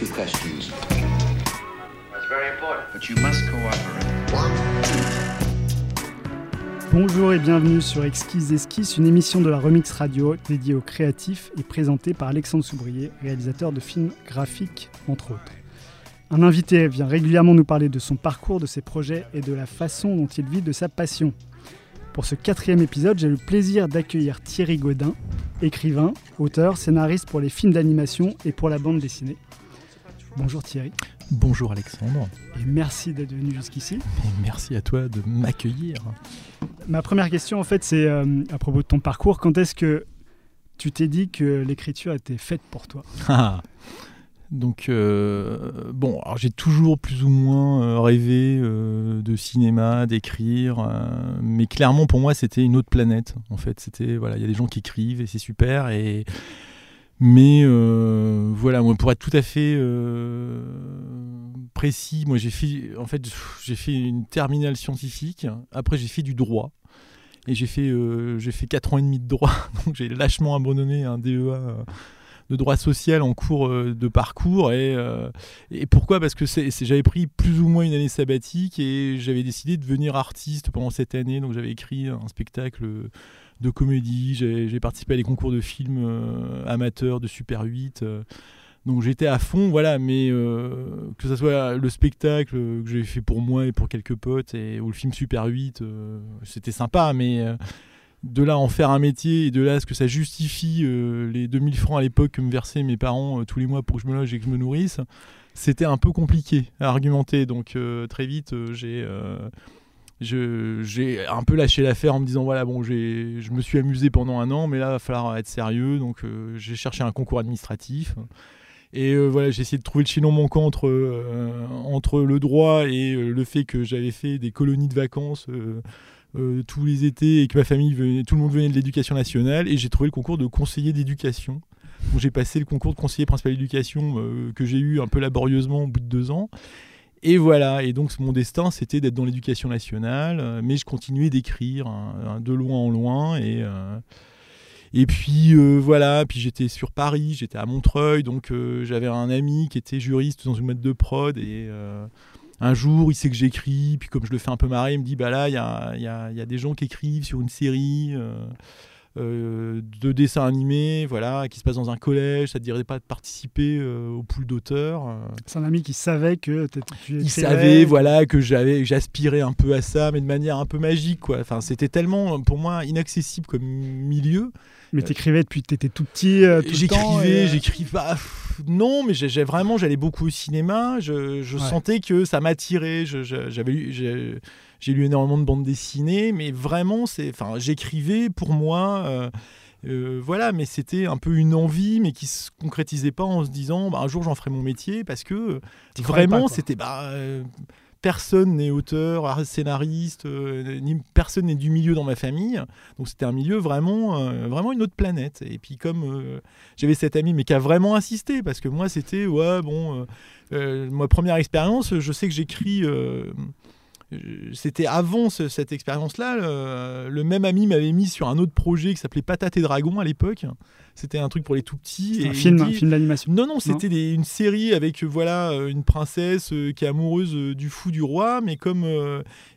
few questions. That's very important. But you must cooperate. Bonjour et bienvenue sur Exquise Esquisse, une émission de la Remix Radio dédiée aux créatifs et présentée par Alexandre Soubrier, réalisateur de films graphiques entre autres. Un invité vient régulièrement nous parler de son parcours, de ses projets et de la façon dont il vit de sa passion. Pour ce quatrième épisode, j'ai le plaisir d'accueillir Thierry Godin, écrivain, auteur, scénariste pour les films d'animation et pour la bande dessinée. Bonjour Thierry. Bonjour Alexandre. Et merci d'être venu jusqu'ici. Et merci à toi de m'accueillir. Ma première question, en fait, c'est euh, à propos de ton parcours. Quand est-ce que tu t'es dit que l'écriture était faite pour toi? Ah. Donc, euh, bon, alors j'ai toujours plus ou moins euh, rêvé euh, de cinéma, d'écrire, mais clairement pour moi c'était une autre planète. En fait, c'était voilà, il y a des gens qui écrivent et c'est super. Et mais euh, voilà, moi pour être tout à fait euh, précis, moi j'ai fait, en fait, j'ai fait une terminale scientifique. Après j'ai fait du droit. Et j'ai fait, euh, j'ai fait 4 ans et demi de droit, donc j'ai lâchement abandonné un DEA de droit social en cours de parcours. Et, et pourquoi? Parce que j'avais pris plus ou moins une année sabbatique et j'avais décidé de devenir artiste pendant cette année. Donc j'avais écrit un spectacle de comédie, j'ai participé à des concours de films euh, amateurs de Super 8. euh, donc j'étais à fond, voilà, mais euh, que ce soit le spectacle que j'ai fait pour moi et pour quelques potes, ou le film Super 8, euh, c'était sympa, mais de là en faire un métier et de là à ce que ça justifie les 2000 francs à l'époque que me versaient mes parents tous les mois pour que je me loge et que je me nourrisse, c'était un peu compliqué à argumenter. Donc très vite, j'ai j'ai un peu lâché l'affaire en me disant voilà bon j'ai je me suis amusé pendant un an mais là il va falloir être sérieux. Donc euh, j'ai cherché un concours administratif. Et euh, voilà j'ai essayé de trouver le chaînon manquant entre euh, entre le droit et le fait que j'avais fait des colonies de vacances tous les étés et que ma famille tout le monde venait de l'éducation nationale. Et j'ai trouvé le concours de conseiller d'éducation. J'ai passé le concours de conseiller principal d'éducation que j'ai eu un peu laborieusement au bout de deux ans et voilà, et donc mon destin c'était d'être dans l'éducation nationale, euh, mais je continuais d'écrire hein, hein, de loin en loin. Et, euh, puis euh, voilà, puis j'étais sur Paris, j'étais à Montreuil, donc j'avais un ami qui était juriste dans une boîte de prod. Et un jour il sait que j'écris, puis comme je le fais un peu marrer, il me dit Bah là, il y a des gens qui écrivent sur une série. Euh, de dessins animés, voilà, qui se passe dans un collège, ça te dirait pas de participer euh, au pool d'auteurs. euh. C'est un ami qui savait que tu Il savait voilà que j'avais j'aspirais un peu à ça mais de manière un peu magique quoi enfin c'était tellement pour moi inaccessible comme milieu Mais t'écrivais depuis que t'étais tout petit. tout le temps, j'écrivais j'écrivais pas pff, non mais j'ai vraiment j'allais beaucoup au cinéma. Je, je Ouais. sentais que ça m'attirait. J'avais lu j'ai lu énormément de bandes dessinées mais vraiment c'est enfin j'écrivais pour moi euh, euh, voilà, mais c'était un peu une envie, mais qui se concrétisait pas en se disant bah, un jour j'en ferai mon métier parce que vraiment c'était bah, euh, personne n'est auteur, ar- scénariste, euh, personne n'est du milieu dans ma famille, donc c'était un milieu vraiment, euh, vraiment une autre planète. Et puis comme euh, j'avais cet ami, mais qui a vraiment insisté parce que moi c'était ouais bon, ma première expérience, je sais que j'écris. c'était avant ce- cette expérience-là. Le même ami m'avait mis sur un autre projet qui s'appelait Patate et Dragon à l'époque. C'était un truc pour les tout petits. Et un il film, dit- un film d'animation. non, non, c'était des- une série avec euh, voilà euh, une princesse euh, qui est amoureuse du fou du roi, mais comme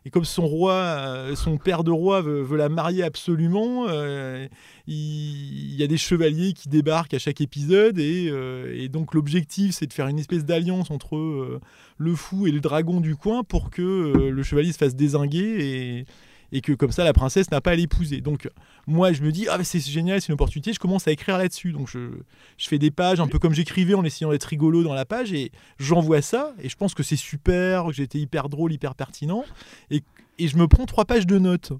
et comme son roi, son père de roi veut, veut la marier absolument, il, il y a des chevaliers qui débarquent à chaque épisode et, et donc l'objectif c'est de faire une espèce d'alliance entre le fou et le dragon du coin pour que le chevalier se fasse désinguer et et que comme ça la princesse n'a pas à l'épouser. Donc moi je me dis ah c'est génial, c'est une opportunité, je commence à écrire là-dessus. Donc je, fais des pages un peu comme j'écrivais en essayant d'être rigolo dans la page et j'envoie ça et je pense que c'est super, que j'étais hyper drôle, hyper pertinent et, et je me prends trois pages de notes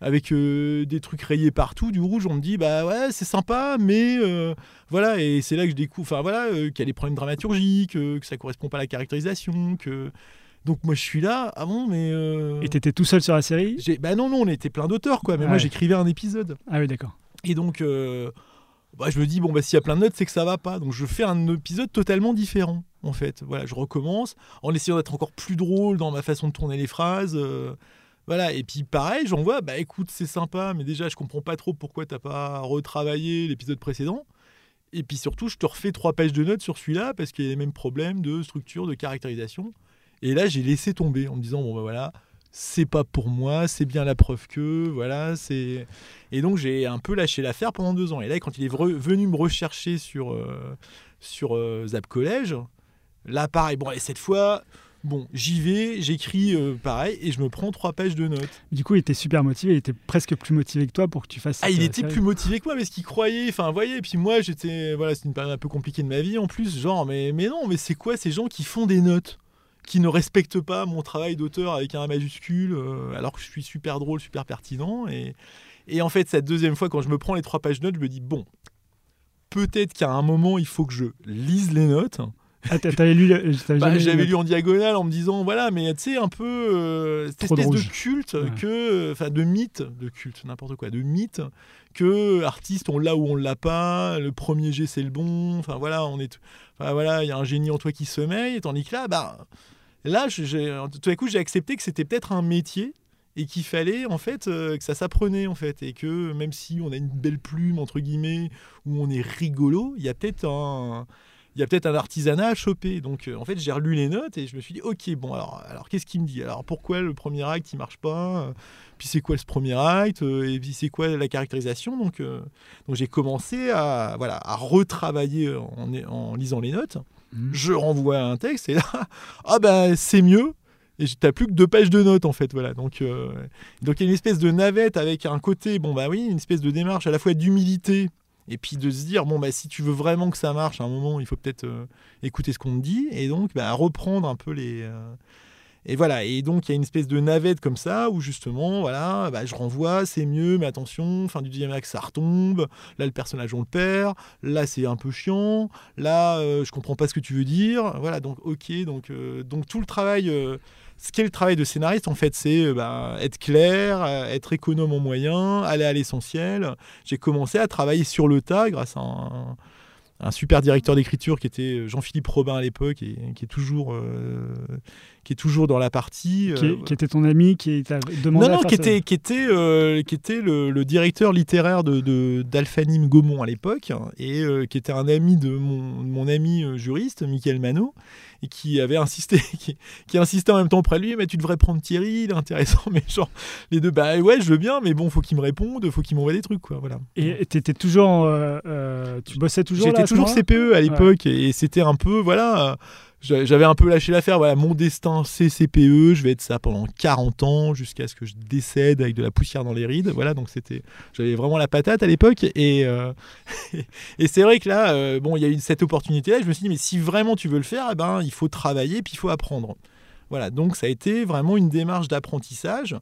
avec euh, des trucs rayés partout du rouge on me dit bah ouais c'est sympa mais euh, voilà et c'est là que je découvre enfin voilà euh, qu'il y a des problèmes dramaturgiques que ça correspond pas à la caractérisation que donc moi je suis là ah bon mais euh, Et t'étais tout seul sur la série? bah non non on était plein d'auteurs quoi mais Ouais. moi j'écrivais un épisode Ah oui, d'accord. et donc, euh, bah, je me dis, bon, bah, s'il y a plein de notes, c'est que ça va pas. Donc, je fais un épisode totalement différent, en fait. Voilà, je recommence en essayant d'être encore plus drôle dans ma façon de tourner les phrases. euh, voilà, et puis pareil, j'en vois, bah écoute, c'est sympa, mais déjà, je comprends pas trop pourquoi t'as pas retravaillé l'épisode précédent. Et puis surtout, je te refais trois pages de notes sur celui-là parce qu'il y a les mêmes problèmes de structure, de caractérisation. Et là, j'ai laissé tomber en me disant, bon, ben voilà, c'est pas pour moi, c'est bien la preuve que, voilà, c'est. Et donc, j'ai un peu lâché l'affaire pendant deux ans. Et là, quand il est venu me rechercher sur, euh, sur euh, Zap Collège, là, pareil, bon, et cette fois. Bon, j'y vais, j'écris euh, pareil et je me prends trois pages de notes. Du coup, il était super motivé, il était presque plus motivé que toi pour que tu fasses. Ah, il était plus motivé que moi parce qu'il croyait. Enfin, voyez. Et puis moi, j'étais, voilà, c'est une période un peu compliquée de ma vie en plus. Genre, mais, mais non, mais c'est quoi ces gens qui font des notes? Qui ne respectent pas mon travail d'auteur avec un majuscule, euh, alors que je suis super drôle, super pertinent. Et, et en fait, cette deuxième fois, quand je me prends les trois pages notes, je me dis, bon, peut-être qu'à un moment, il faut que je lise les notes. Ah, t'avais lu, bah, J'avais lu en diagonale en me disant, voilà, mais tu sais, un peu euh, cette espèce de culte, que, enfin, de mythe, de culte, n'importe quoi, de mythe, que artiste, on l'a ou on l'a pas, le premier G c'est le bon, enfin voilà, on est, enfin, voilà, il y a un génie en toi qui sommeille, tandis que là, bah, Là, tout à coup, j'ai accepté que c'était peut-être un métier et qu'il fallait en fait euh, que ça s'apprenait en fait et que même si on a une belle plume entre guillemets où on est rigolo, il y a peut-être un il y a peut-être un artisanat à choper. Donc, euh, en fait, j'ai relu les notes et je me suis dit, ok, bon, alors, qu'est-ce qu'il me dit? Alors, pourquoi le premier acte, il marche pas? Puis, c'est quoi ce premier acte? Et puis, c'est quoi la caractérisation? Donc, euh, donc j'ai commencé à, voilà, à retravailler en lisant les notes. Mmh. Je renvoie un texte et là, ah ben, c'est mieux et t'as plus que deux pages de notes en fait voilà donc euh, donc il y a une espèce de navette avec un côté bon bah oui une espèce de démarche à la fois d'humilité et puis de se dire bon bah si tu veux vraiment que ça marche à un moment il faut peut-être euh, écouter ce qu'on te dit et donc bah, reprendre un peu les euh, et voilà et donc il y a une espèce de navette comme ça où justement voilà bah, je renvoie c'est mieux mais attention fin du deuxième acte ça retombe là le personnage on le perd là c'est un peu chiant là euh, je comprends pas ce que tu veux dire voilà donc ok donc donc tout le travail ce qu'est le travail de scénariste, en fait, c'est euh, bah, être clair, euh, être économe en moyens, aller à l'essentiel. J'ai commencé à travailler sur le tas grâce à un, super directeur d'écriture qui était euh, Jean-Philippe Robin à l'époque et qui est toujours euh, qui est toujours dans la partie euh, qui, était ton ami qui t'a demandé non non qui était qui était qui était le, directeur littéraire de d'Alphanim Gaumont à l'époque et qui était un ami de mon, mon ami juriste Michael Manot et qui avait insisté qui, qui insistait en même temps auprès de lui mais tu devrais prendre Thierry il est intéressant mais genre les deux bah ouais je veux bien mais bon faut qu'il me réponde faut qu'il m'envoie des trucs quoi voilà. Et t'étais toujours tu bossais toujours toujours CPE à l'époque et c'était un peu, voilà, j'avais un peu lâché l'affaire. Voilà, mon destin, c'est CPE. Je vais être ça pendant 40 ans jusqu'à ce que je décède avec de la poussière dans les rides. Voilà, donc c'était, j'avais vraiment la patate à l'époque. Et, euh, et c'est vrai que là, euh, bon, il y a eu cette opportunité-là. Je me suis dit, mais si vraiment tu veux le faire, eh ben, il faut travailler, puis il faut apprendre. Voilà, donc ça a été vraiment une démarche d'apprentissage.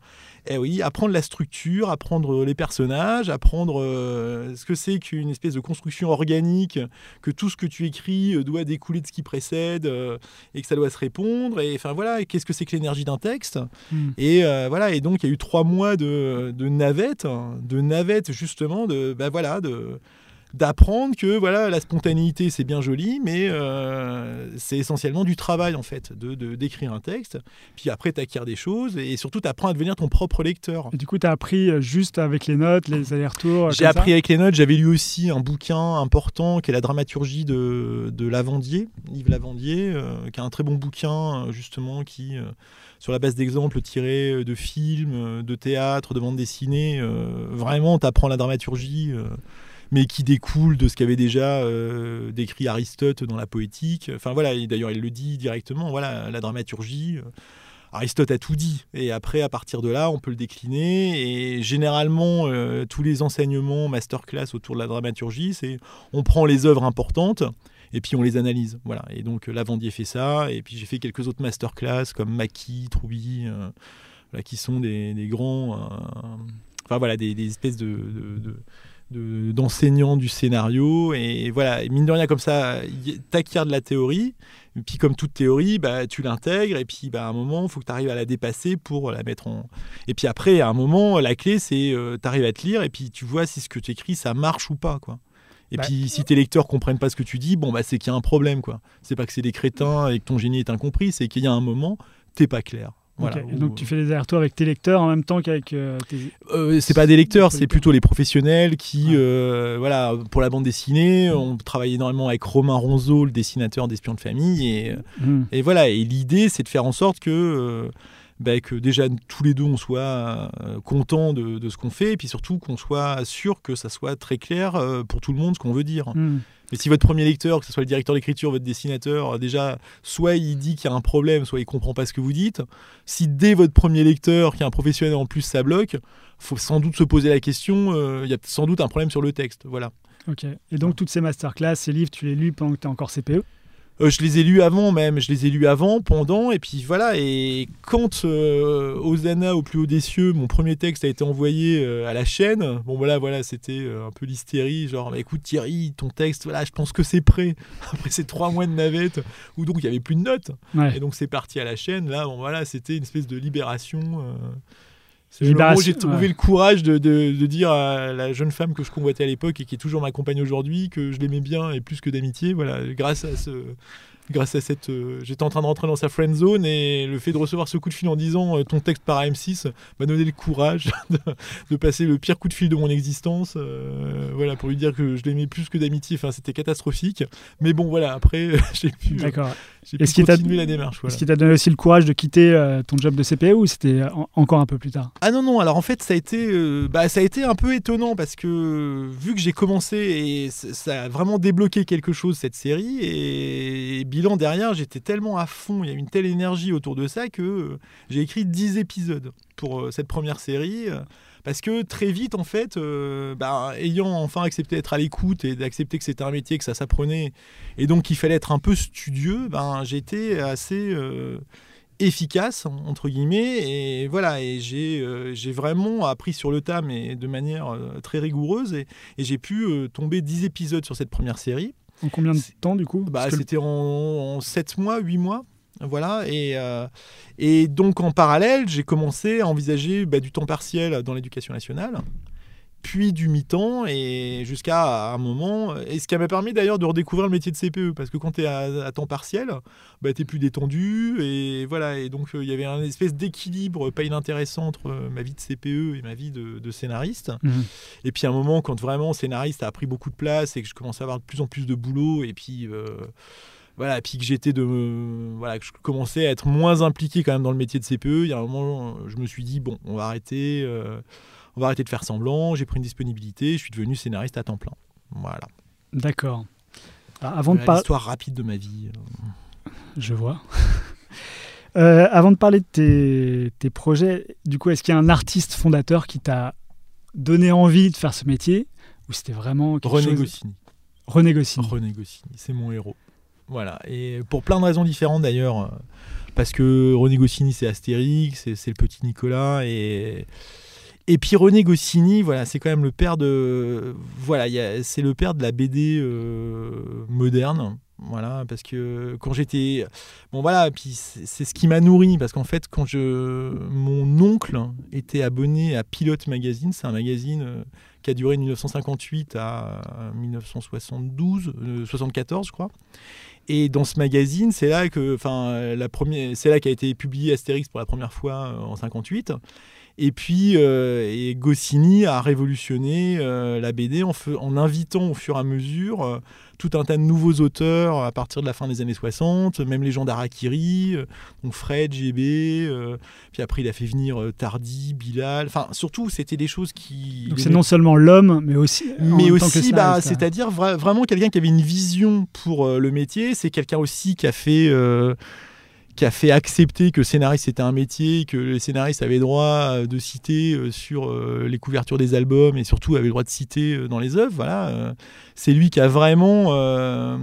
Et eh oui, apprendre la structure, apprendre les personnages, apprendre euh, ce que c'est qu'une espèce de construction organique, que tout ce que tu écris euh, doit découler de ce qui précède euh, et que ça doit se répondre. Et enfin voilà, qu'est-ce que c'est que l'énergie d'un texte hmm. Et voilà, et donc il y a eu trois mois de, de navette, hein, de navette justement, de ben voilà, de d'apprendre que voilà la spontanéité c'est bien joli mais euh, c'est essentiellement du travail en fait de d'écrire un texte puis après tu acquiers des choses et surtout tu apprends à devenir ton propre lecteur. Et du coup tu as appris euh, juste avec les notes les allers-retours j'ai appris avec les notes j'avais lu aussi un bouquin important qui est la dramaturgie de, de Lavandier Yves Lavandier euh, qui a un très bon bouquin justement qui sur la base d'exemples tirés de films, de théâtre, de bande dessinée, vraiment, tu apprends la dramaturgie mais qui découle de ce qu'avait déjà euh, décrit Aristote dans la poétique. Enfin voilà, d'ailleurs il le dit directement, voilà, la dramaturgie. Euh, Aristote a tout dit. Et après, à partir de là, on peut le décliner. Et généralement, euh, tous les enseignements masterclass autour de la dramaturgie, c'est on prend les œuvres importantes et puis on les analyse. Voilà. Et donc Lavandier fait ça. Et puis j'ai fait quelques autres masterclass comme Maki, Troubi, qui sont des, grands. enfin voilà, des, espèces de d'enseignants du scénario. Et voilà, mine de rien, comme ça, t'acquiers de la théorie. Et puis, comme toute théorie, bah, tu l'intègres. Et puis, bah, à un moment, il faut que tu arrives à la dépasser pour la mettre en. Et puis après, à un moment, la clé, c'est euh, tu arrives à te lire. Et puis, tu vois si ce que tu écris, ça marche ou pas. quoi. Et bah, puis, si tes lecteurs comprennent pas ce que tu dis, bon, bah, c'est qu'il y a un problème. quoi. C'est pas que c'est des crétins et que ton génie est incompris, c'est qu'il y a un moment, t'es pas clair. Voilà, Ok. Et où- donc tu fais des allers-retours avec tes lecteurs en même temps qu'avec euh, tes... Euh, c'est pas des lecteurs, c'est plutôt les professionnels qui, Ouais. euh, voilà, pour la bande dessinée, on travaille énormément avec Romain Ronzeau, le dessinateur d'Espions de famille, et, euh, Hmm. et voilà. Et l'idée, c'est de faire en sorte que, euh, bah, que déjà tous les deux on soit euh, contents de, de ce qu'on fait, et puis surtout qu'on soit sûr que ça soit très clair euh, pour tout le monde ce qu'on veut dire. Hmm. Mais si votre premier lecteur, que ce soit le directeur d'écriture, votre dessinateur, euh, déjà, soit il dit qu'il y a un problème, soit il comprend pas ce que vous dites. Si dès votre premier lecteur, qui est un professionnel en plus, ça bloque, faut sans doute se poser la question. euh, Il y a sans doute un problème sur le texte. Voilà. Ok. Et donc toutes ces masterclass, ces livres, tu les lis pendant que tu es encore CPE Euh, je les ai lus avant même, je les ai lus avant, pendant, et puis voilà. Et quand euh, Osana au plus haut des cieux, mon premier texte a été envoyé euh, à la chaîne, bon voilà, voilà, c'était euh, un peu l'hystérie, genre, bah, écoute Thierry, ton texte, voilà, je pense que c'est prêt. Après ces trois mois de navette, où donc il y avait plus de notes, Ouais. et donc c'est parti à la chaîne. Là, bon voilà, c'était une espèce de libération. J'ai trouvé ouais. le courage de, de- de dire à la jeune femme que je convoitais à l'époque et qui est toujours ma compagne aujourd'hui que je l'aimais bien et plus que d'amitié. Voilà, grâce à ce, grâce à cette, euh, j'étais en train de rentrer dans sa friend zone et le fait de recevoir ce coup de fil en disant euh, ton texte par M6 m'a donné le courage de, de passer le pire coup de fil de mon existence. euh, voilà, pour lui dire que je l'aimais plus que d'amitié. Enfin, c'était catastrophique. Mais bon, voilà, après j'ai pu, D'accord. Est-ce qu'il t'a- continuer la démarche. voilà. Est-ce qui t'a donné aussi le courage de quitter euh, ton job de CPE ou c'était en- encore un peu plus tard? Ah non non alors en fait ça a été euh, bah, ça a été un peu étonnant parce que vu que j'ai commencé et ça a vraiment débloqué quelque chose cette série et, bilan derrière j'étais tellement à fond il y a une telle énergie autour de ça que euh, j'ai écrit 10 épisodes pour euh, cette première série euh, parce que très vite en fait euh, bah, ayant enfin accepté d'être à l'écoute et d'accepter que c'était un métier que ça s'apprenait et donc qu'il fallait être un peu studieux ben j'étais assez euh, efficace entre guillemets et voilà et j'ai euh, j'ai vraiment appris sur le tas mais de manière très rigoureuse et, et j'ai pu tomber 10 épisodes sur cette première série. En combien de temps du coup? Bah, le- c'était en, en 7 mois 8 mois voilà et, euh, et donc en parallèle j'ai commencé à envisager bah, du temps partiel dans l'éducation nationale puis du mi-temps et jusqu'à un moment et ce qui m'a permis d'ailleurs de redécouvrir le métier de CPE parce que quand tu es à, à temps partiel bah, tu es plus détendu et voilà et donc euh, il y avait un espèce d'équilibre pas inintéressant entre euh, ma vie de CPE et ma vie de, de scénariste Mhm. et puis à un moment, quand vraiment scénariste a pris beaucoup de place et que je commençais à avoir de plus en plus de boulot, et puis voilà, puis que j'étais de, voilà, que je commençais à être moins impliqué quand même dans le métier de CPE. Il y a un moment, euh, je me suis dit bon, on va arrêter, euh, on va arrêter de faire semblant. J'ai pris une disponibilité, je suis devenu scénariste à temps plein. Voilà. D'accord. Ah, Avant de Voilà parler, l'histoire rapide de ma vie. je vois. Euh, avant de parler de tes, tes projets, du coup, est-ce qu'il y a un artiste fondateur qui t'a donné envie de faire ce métier ou c'était vraiment quelque René chose... Goscinny. René Goscinny. René Goscinny, c'est mon héros. Voilà, et pour plein de raisons différentes d'ailleurs, euh, parce que René Goscinny c'est Astérix, c'est le petit Nicolas, et, et puis René Goscinny, voilà, c'est quand même le père de, voilà, c'est le père de la BD euh, moderne, voilà, parce que quand j'étais, bon voilà, puis c'est c'est ce qui m'a nourri, parce qu'en fait quand je, mon oncle était abonné à Pilote Magazine, c'est un magazine euh, qui a duré de 1958 à 1972, euh, 74 je crois. Et dans ce magazine, c'est là qu'a été publié Astérix pour la première fois euh, en 58. Et puis, euh, et Goscinny a révolutionné euh, la BD en, fe- en invitant au fur et à mesure euh, tout un tas de nouveaux auteurs à partir de la fin des années 60, même les gens d'Arakiri, euh, donc Fred, GB, puis après il a fait venir Tardy, Bilal, enfin surtout c'était des choses qui... Donc c'est non seulement l'homme, mais aussi. mais aussi, bah, c'est-à-dire vra- vraiment quelqu'un qui avait une vision pour le métier. C'est quelqu'un aussi qui a fait. Qui a fait accepter que scénariste c'était un métier, que les scénaristes avaient droit euh, de citer euh, sur euh, les couvertures des albums et surtout avaient le droit de citer dans les œuvres. Voilà, c'est lui qui a vraiment euh,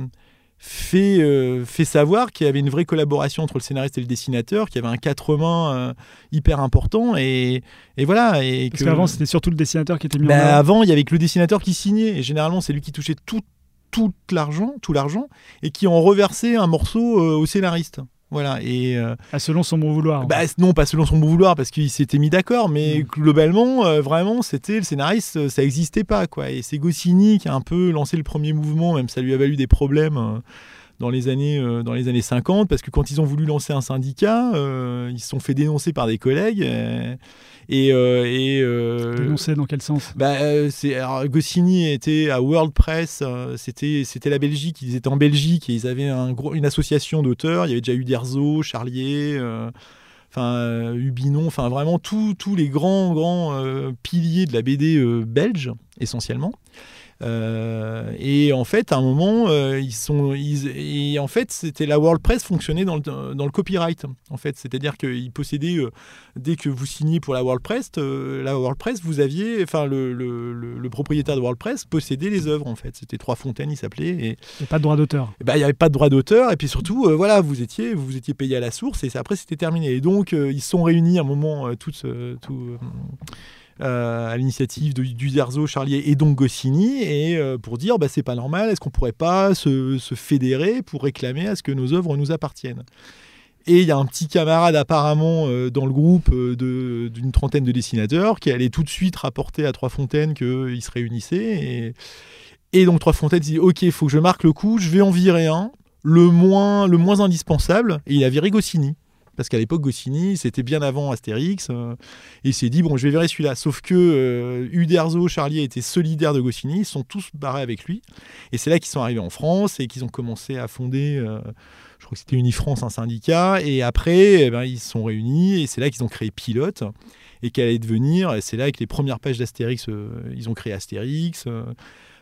fait, euh, fait savoir qu'il y avait une vraie collaboration entre le scénariste et le dessinateur, qu'il y avait un quatre mains euh, hyper important et, et voilà. Et Parce qu'avant, c'était surtout le dessinateur qui était mis bah, en avant. il y avait que le dessinateur qui signait. Et généralement, c'est lui qui touchait tout, tout l'argent, tout l'argent, et qui en reversait un morceau au scénariste. Voilà. Et euh, Ah, selon son bon vouloir. bah, non, pas selon son bon vouloir, parce qu'il s'était mis d'accord, mais Mm. globalement, euh, vraiment, c'était le scénariste, euh, ça n'existait pas, quoi. Et c'est Goscinny qui a un peu lancé le premier mouvement, même ça lui a valu des problèmes. euh, dans les années, euh, dans les années 50, parce que quand ils ont voulu lancer un syndicat, euh, ils se sont fait dénoncer par des collègues. euh, et, et, Dénoncé dans quel sens? bah, alors, Goscinny était à World Press, c'était, c'était la Belgique, ils étaient en Belgique et ils avaient un gros, une association d'auteurs, il y avait déjà eu Derzo, Charlier, enfin Hubinon, enfin vraiment tous tous les grands, grands euh, piliers de la BD euh, belge, essentiellement. Euh, et en fait, à un moment, euh, ils sont, ils, et en fait, c'était la World Press fonctionnait dans le, dans le copyright. En fait, c'est-à-dire qu'ils possédaient euh, dès que vous signiez pour la World Press, euh, la World Press, vous aviez, enfin, le, le- le- propriétaire de World Press possédait les œuvres. En fait, c'était Trois Fontaines, il s'appelait. Et Il n'y pas de droit d'auteur. eh ben, il n'y avait pas de droit d'auteur et puis surtout voilà vous étiez vous étiez payé à la source et après c'était terminé et donc ils sont réunis à un moment tout, à l'initiative du Derzo, Charlier et donc Goscinny et euh, pour dire bah, c'est pas normal est-ce qu'on pourrait pas se, se fédérer pour réclamer à ce que nos œuvres nous appartiennent? Et il y a un petit camarade apparemment euh, dans le groupe euh, d'une trentaine de dessinateurs qui allait tout de suite rapporter à Trois Fontaines qu'ils se réunissaient et, et donc Trois Fontaines dit ok, il faut que je marque le coup, je vais en virer un, le moins, le moins indispensable, et il a viré Goscinny. Parce qu'à l'époque, Goscinny, c'était bien avant Astérix, euh, et il s'est dit, bon, je vais virer celui-là. Sauf que euh, Uderzo, Charlier étaient solidaires de Goscinny, ils sont tous barrés avec lui. Et c'est là qu'ils sont arrivés en France et qu'ils ont commencé à fonder, euh, je crois que c'était Unifrance, un syndicat. Et après, eh ben, ils se sont réunis, et c'est là qu'ils ont créé Pilote, et qu'elle allait devenir, c'est là avec les premières pages d'Astérix, euh, ils ont créé Astérix.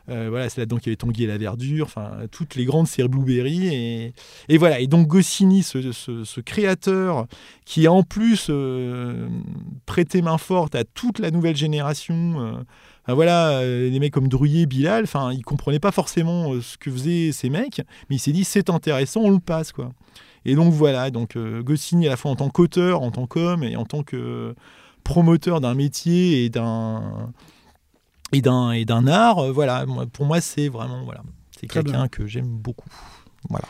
Euh, voilà, c'est là-dedans qu'il y avait Tanguy et la Verdure, enfin toutes les grandes séries Blueberry et, et voilà. Et donc Goscinny, ce, ce- créateur qui a en plus euh, prêté main forte à toute la nouvelle génération. euh, voilà, les mecs comme Druyer, Bilal, enfin ils comprenaient pas forcément ce que faisaient ces mecs, mais il s'est dit c'est intéressant, on le passe quoi. Et donc voilà, donc Goscinny à la fois en tant qu'auteur, en tant qu'homme et en tant que promoteur d'un métier et d'un et d'un et d'un art, euh, voilà, pour moi c'est vraiment voilà, c'est quelqu'un que j'aime beaucoup. Voilà.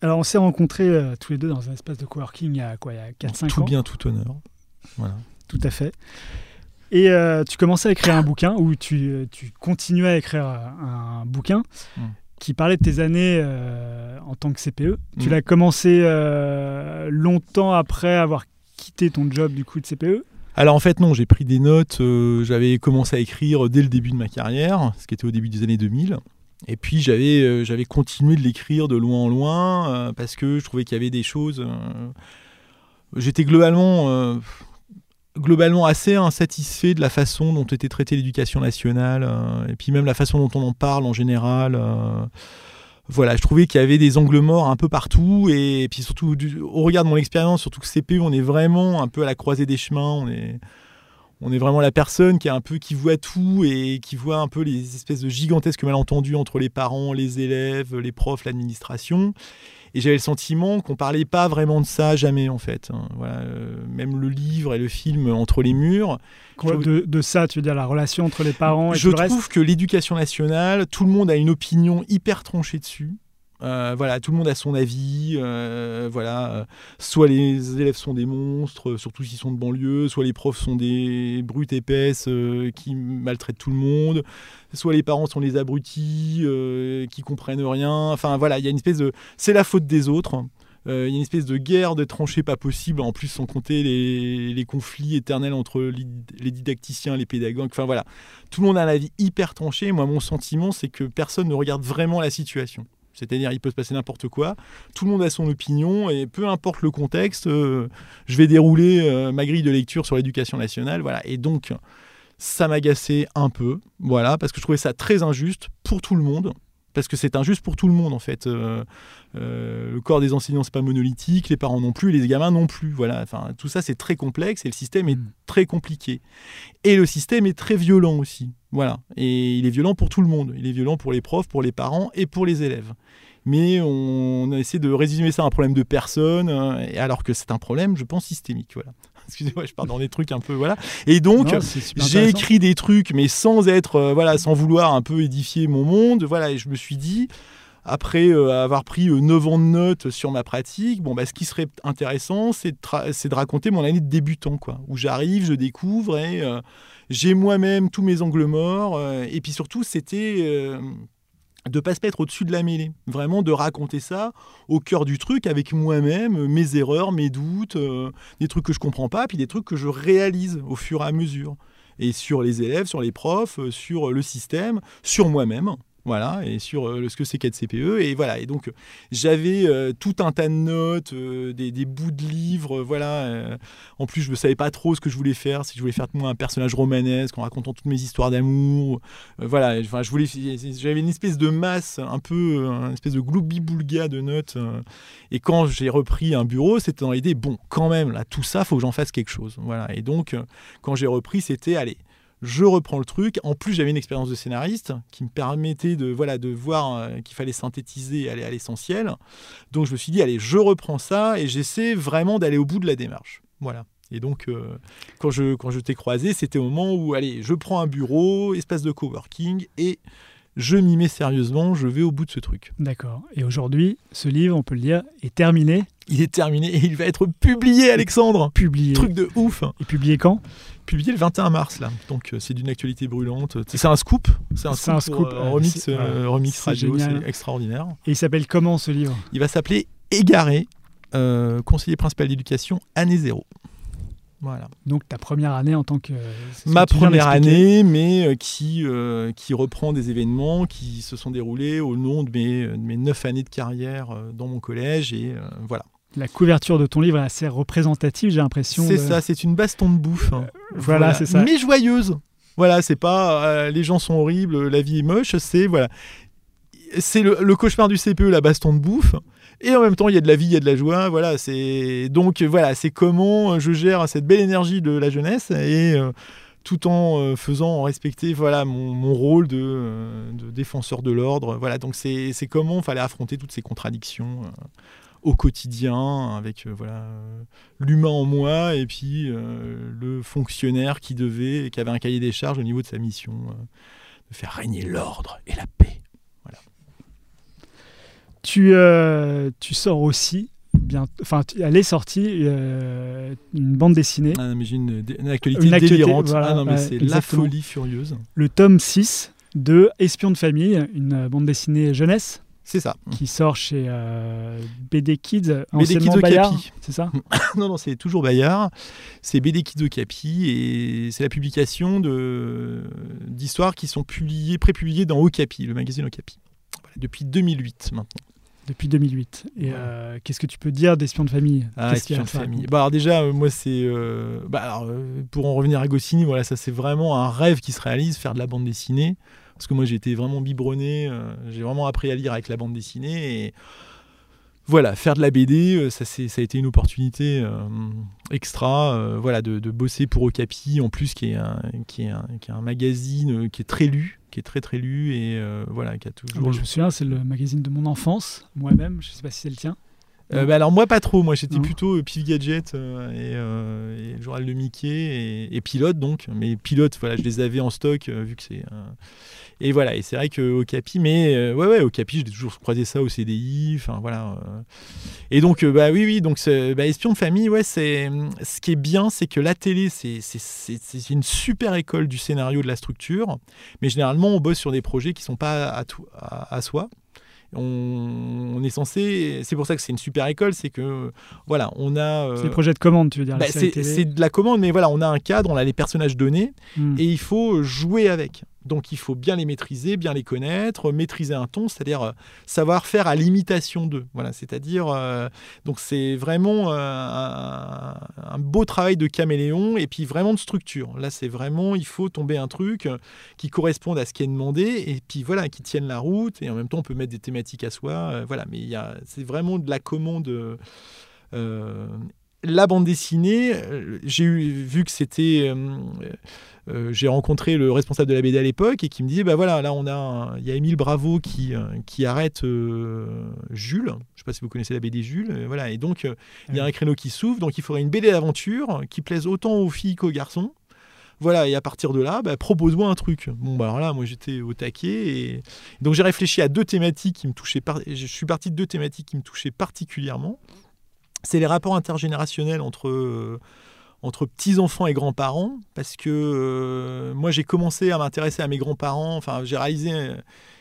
Alors, on s'est rencontrés euh, tous les deux dans un espace de coworking il y a quoi Il y a 4-5 Tout ans bien, tout honneur. Voilà. Tout à fait. Et euh, tu commençais à écrire un bouquin, ou tu, tu continuais à écrire un bouquin Mm. qui parlait de tes années euh, en tant que CPE. Tu Mm. l'as commencé longtemps après avoir quitté ton job du coup de. CPE. Alors en fait non, j'ai pris des notes, euh, j'avais commencé à écrire dès le début de ma carrière, ce qui était au début des années 2000. Et puis j'avais euh, j'avais continué de l'écrire de loin en loin euh, parce que je trouvais qu'il y avait des choses. J'étais globalement assez insatisfait de la façon dont était traitée l'éducation nationale et puis même la façon dont on en parle en général. Voilà, je trouvais qu'il y avait des angles morts un peu partout et, puis surtout du- au regard de mon expérience, surtout que CPE, on est vraiment un peu à la croisée des chemins, on est on est vraiment la personne qui est un peu qui voit tout et qui voit un peu les espèces de gigantesques malentendus entre les parents, les élèves, les profs, l'administration. Et j'avais le sentiment qu'on parlait pas vraiment de ça jamais en fait. hein. Voilà, euh, même le livre et le film entre les murs. Quoi, Je- de, de ça, tu veux dire la relation entre les parents et je tout le reste trouve que l'éducation nationale, tout le monde a une opinion hyper tranchée dessus. Euh, voilà, tout le monde a son avis. euh, voilà, euh, soit les élèves sont des monstres, surtout s'ils sont de banlieue, soit les profs sont des brutes épaisses qui maltraitent tout le monde, soit les parents sont des abrutis qui comprennent rien. Enfin voilà, il y a une espèce de, c'est la faute des autres. Il y a une espèce de guerre de tranchées pas possible, en plus sans compter les, les conflits éternels entre les, les didacticiens, les pédagogues. Enfin voilà, tout le monde a un avis hyper tranché. Moi, mon sentiment, c'est que personne ne regarde vraiment la situation. C'est-à-dire, il peut se passer n'importe quoi. Tout le monde a son opinion et peu importe le contexte, euh, je vais dérouler euh, ma grille de lecture sur l'éducation nationale. Voilà. Et donc, ça m'agaçait un peu. Voilà, parce que je trouvais ça très injuste pour tout le monde. Parce que c'est injuste pour tout le monde en fait. Euh, euh, le corps des enseignants c'est pas monolithique, les parents non plus, les gamins non plus. Voilà, enfin tout ça c'est très complexe et le système est Mm. très compliqué. Et le système est très violent aussi. Voilà, et il est violent pour tout le monde. Il est violent pour les profs, pour les parents et pour les élèves. Mais on essaie de résumer ça à un problème de personne, et alors que c'est un problème, je pense, systémique. Voilà. Excusez-moi, je pars dans des trucs un peu voilà. Et donc, j'ai écrit des trucs, mais sans être, euh, voilà, sans vouloir un peu édifier mon monde. Voilà, et je me suis dit, après euh, avoir pris euh, 9 ans de notes sur ma pratique, bon, bah, ce qui serait intéressant, c'est de, tra- c'est de raconter mon année de débutant, quoi, où j'arrive, je découvre et euh, j'ai moi-même tous mes angles morts. euh, et puis surtout, c'était. euh, de pas se mettre au-dessus de la mêlée, vraiment de raconter ça au cœur du truc avec moi-même, mes erreurs, mes doutes, euh, des trucs que je comprends pas, puis des trucs que je réalise au fur et à mesure. Et sur les élèves, sur les profs, sur le système, sur moi-même voilà, et sur euh, ce que c'est qu'être CPE. Et voilà, et donc j'avais euh, tout un tas de notes, euh, des, bouts de livres, voilà. en plus, je ne savais pas trop ce que je voulais faire, si je voulais faire de moi un personnage romanesque en racontant toutes mes histoires d'amour. voilà, je voulais, j'avais une espèce de masse, un peu, une espèce de gloubi-boulga de notes. et quand j'ai repris un bureau, c'était dans l'idée, bon, quand même, là, tout ça, faut que j'en fasse quelque chose. Voilà, et donc, quand j'ai repris, c'était, allez, je reprends le truc. En plus, j'avais une expérience de scénariste qui me permettait de, voilà, de voir euh, qu'il fallait synthétiser et aller à l'essentiel. Donc, je me suis dit, allez, je reprends ça et j'essaie vraiment d'aller au bout de la démarche. Voilà. Et donc, euh, quand je, quand je t'ai croisé, c'était au moment où, allez, je prends un bureau, espace de coworking et je m'y mets sérieusement, je vais au bout de ce truc. D'accord. Et aujourd'hui, ce livre, on peut le dire, est terminé. Il est terminé et il va être publié, Alexandre. Publié. Truc de ouf. Et publié quand? Publié le 21 mars là, donc euh, c'est d'une actualité brûlante. C'est un scoop, c'est un, scoop, euh, remix, euh, remix radio, c'est extraordinaire. Et il s'appelle comment ce livre? Il va s'appeler Égaré, conseiller principal d'éducation, année zéro. Voilà. Donc ta première année en tant que... Ma première année, mais qui, qui reprend des événements qui se sont déroulés au long de mes, de mes neuf années de carrière dans mon collège. Et voilà la couverture de ton livre est assez représentative, j'ai l'impression. C'est ça, c'est une baston de bouffe. Hein. Euh, voilà, c'est ça. Mais joyeuse. Voilà, c'est pas euh, les gens sont horribles, la vie est moche, c'est voilà. C'est le, cauchemar du CPE, la baston de bouffe. Et en même temps, il y a de la vie, il y a de la joie. Voilà, c'est donc voilà, c'est comment je gère cette belle énergie de la jeunesse et euh, tout en faisant respecter voilà mon, rôle de, de, défenseur de l'ordre. Voilà, donc c'est comment il fallait affronter toutes ces contradictions au quotidien avec euh, voilà l'humain en moi et puis euh, le fonctionnaire qui devait qui avait un cahier des charges au niveau de sa mission euh, de faire régner l'ordre et la paix. Voilà. tu tu sors aussi bien enfin elle est sortie une bande dessinée. Ah, mais j'ai une, actualité délirante. ah, non, mais c'est la folie furieuse. Le tome 6 de Espion de famille une bande dessinée jeunesse c'est ça. Qui sort chez euh, BD Kids, BD Kids Bayard, c'est ça Non, non, c'est toujours Bayard. C'est BD Kids Okapi et c'est la publication d'histoires qui sont publiées, prépubliées dans Okapi, le magazine Okapi. depuis 2008 maintenant. Depuis 2008. Et euh, qu'est-ce que tu peux dire d'Espion de famille? Ah, Espion de famille. Bah, alors déjà, euh, moi, c'est. Bah, pour en revenir à Goscinny, voilà, ça, c'est vraiment un rêve qui se réalise, faire de la bande dessinée parce que moi j'ai été vraiment biberonné, euh, j'ai vraiment appris à lire avec la bande dessinée et voilà, faire de la BD, euh, ça, ça a été une opportunité euh, extra, voilà, de, bosser pour Okapi, en plus qui est, un, qui, est qui est un magazine qui est très lu, qui est très très lu et voilà, qui a toujours. je me souviens, c'est le magazine de mon enfance, moi-même. Je sais pas si c'est le tien. Euh, bah alors moi pas trop, moi j'étais plutôt euh, Pif Gadget euh, et, et, journal de Mickey et, pilote donc, mais pilote voilà je les avais en stock vu que c'est et voilà. Et c'est vrai que au Capi mais ouais ouais au Capi j'ai toujours croisé ça au CDI enfin voilà et donc bah oui oui donc bah, espion de famille ouais c'est ce qui est bien c'est que la télé c'est c'est une super école du scénario de la structure. Mais généralement on bosse sur des projets qui sont pas à, tout, à soi on, est censé. C'est pour ça que c'est une super école, c'est que voilà, on a. Euh, c'est des projets de commande, tu veux dire bah, C'est de la commande, mais voilà, on a un cadre, on a les personnages donnés hmm. et il faut jouer avec. Donc il faut bien les maîtriser, bien les connaître, maîtriser un ton, c'est-à-dire euh, savoir faire à l'imitation d'eux. Voilà, c'est-à-dire euh, donc c'est vraiment euh, un, beau travail de caméléon et puis vraiment de structure. Là, c'est vraiment il faut tomber un truc qui corresponde à ce qui est demandé et puis voilà qui tienne la route et en même temps on peut mettre des thématiques à soi. voilà, mais c'est vraiment de la commande. La bande dessinée, j'ai vu que c'était euh, j'ai rencontré le responsable de la BD à l'époque et qui me disait bah voilà là on a il y a Émile Bravo qui euh, qui arrête euh, Jules je sais pas si vous connaissez la BD Jules voilà et donc il y a un créneau qui s'ouvre donc il faudrait une BD d'aventure qui plaise autant aux filles qu'aux garçons voilà, et à partir de là, bah, propose-moi un truc. Bon, bah alors là, moi j'étais au taquet. Et... Donc j'ai réfléchi à deux thématiques qui me touchaient. Je suis parti de deux thématiques qui me touchaient particulièrement. C'est les rapports intergénérationnels entre entre petits-enfants et grands-parents, parce que euh, moi j'ai commencé à m'intéresser à mes grands-parents, enfin j'ai réalisé euh,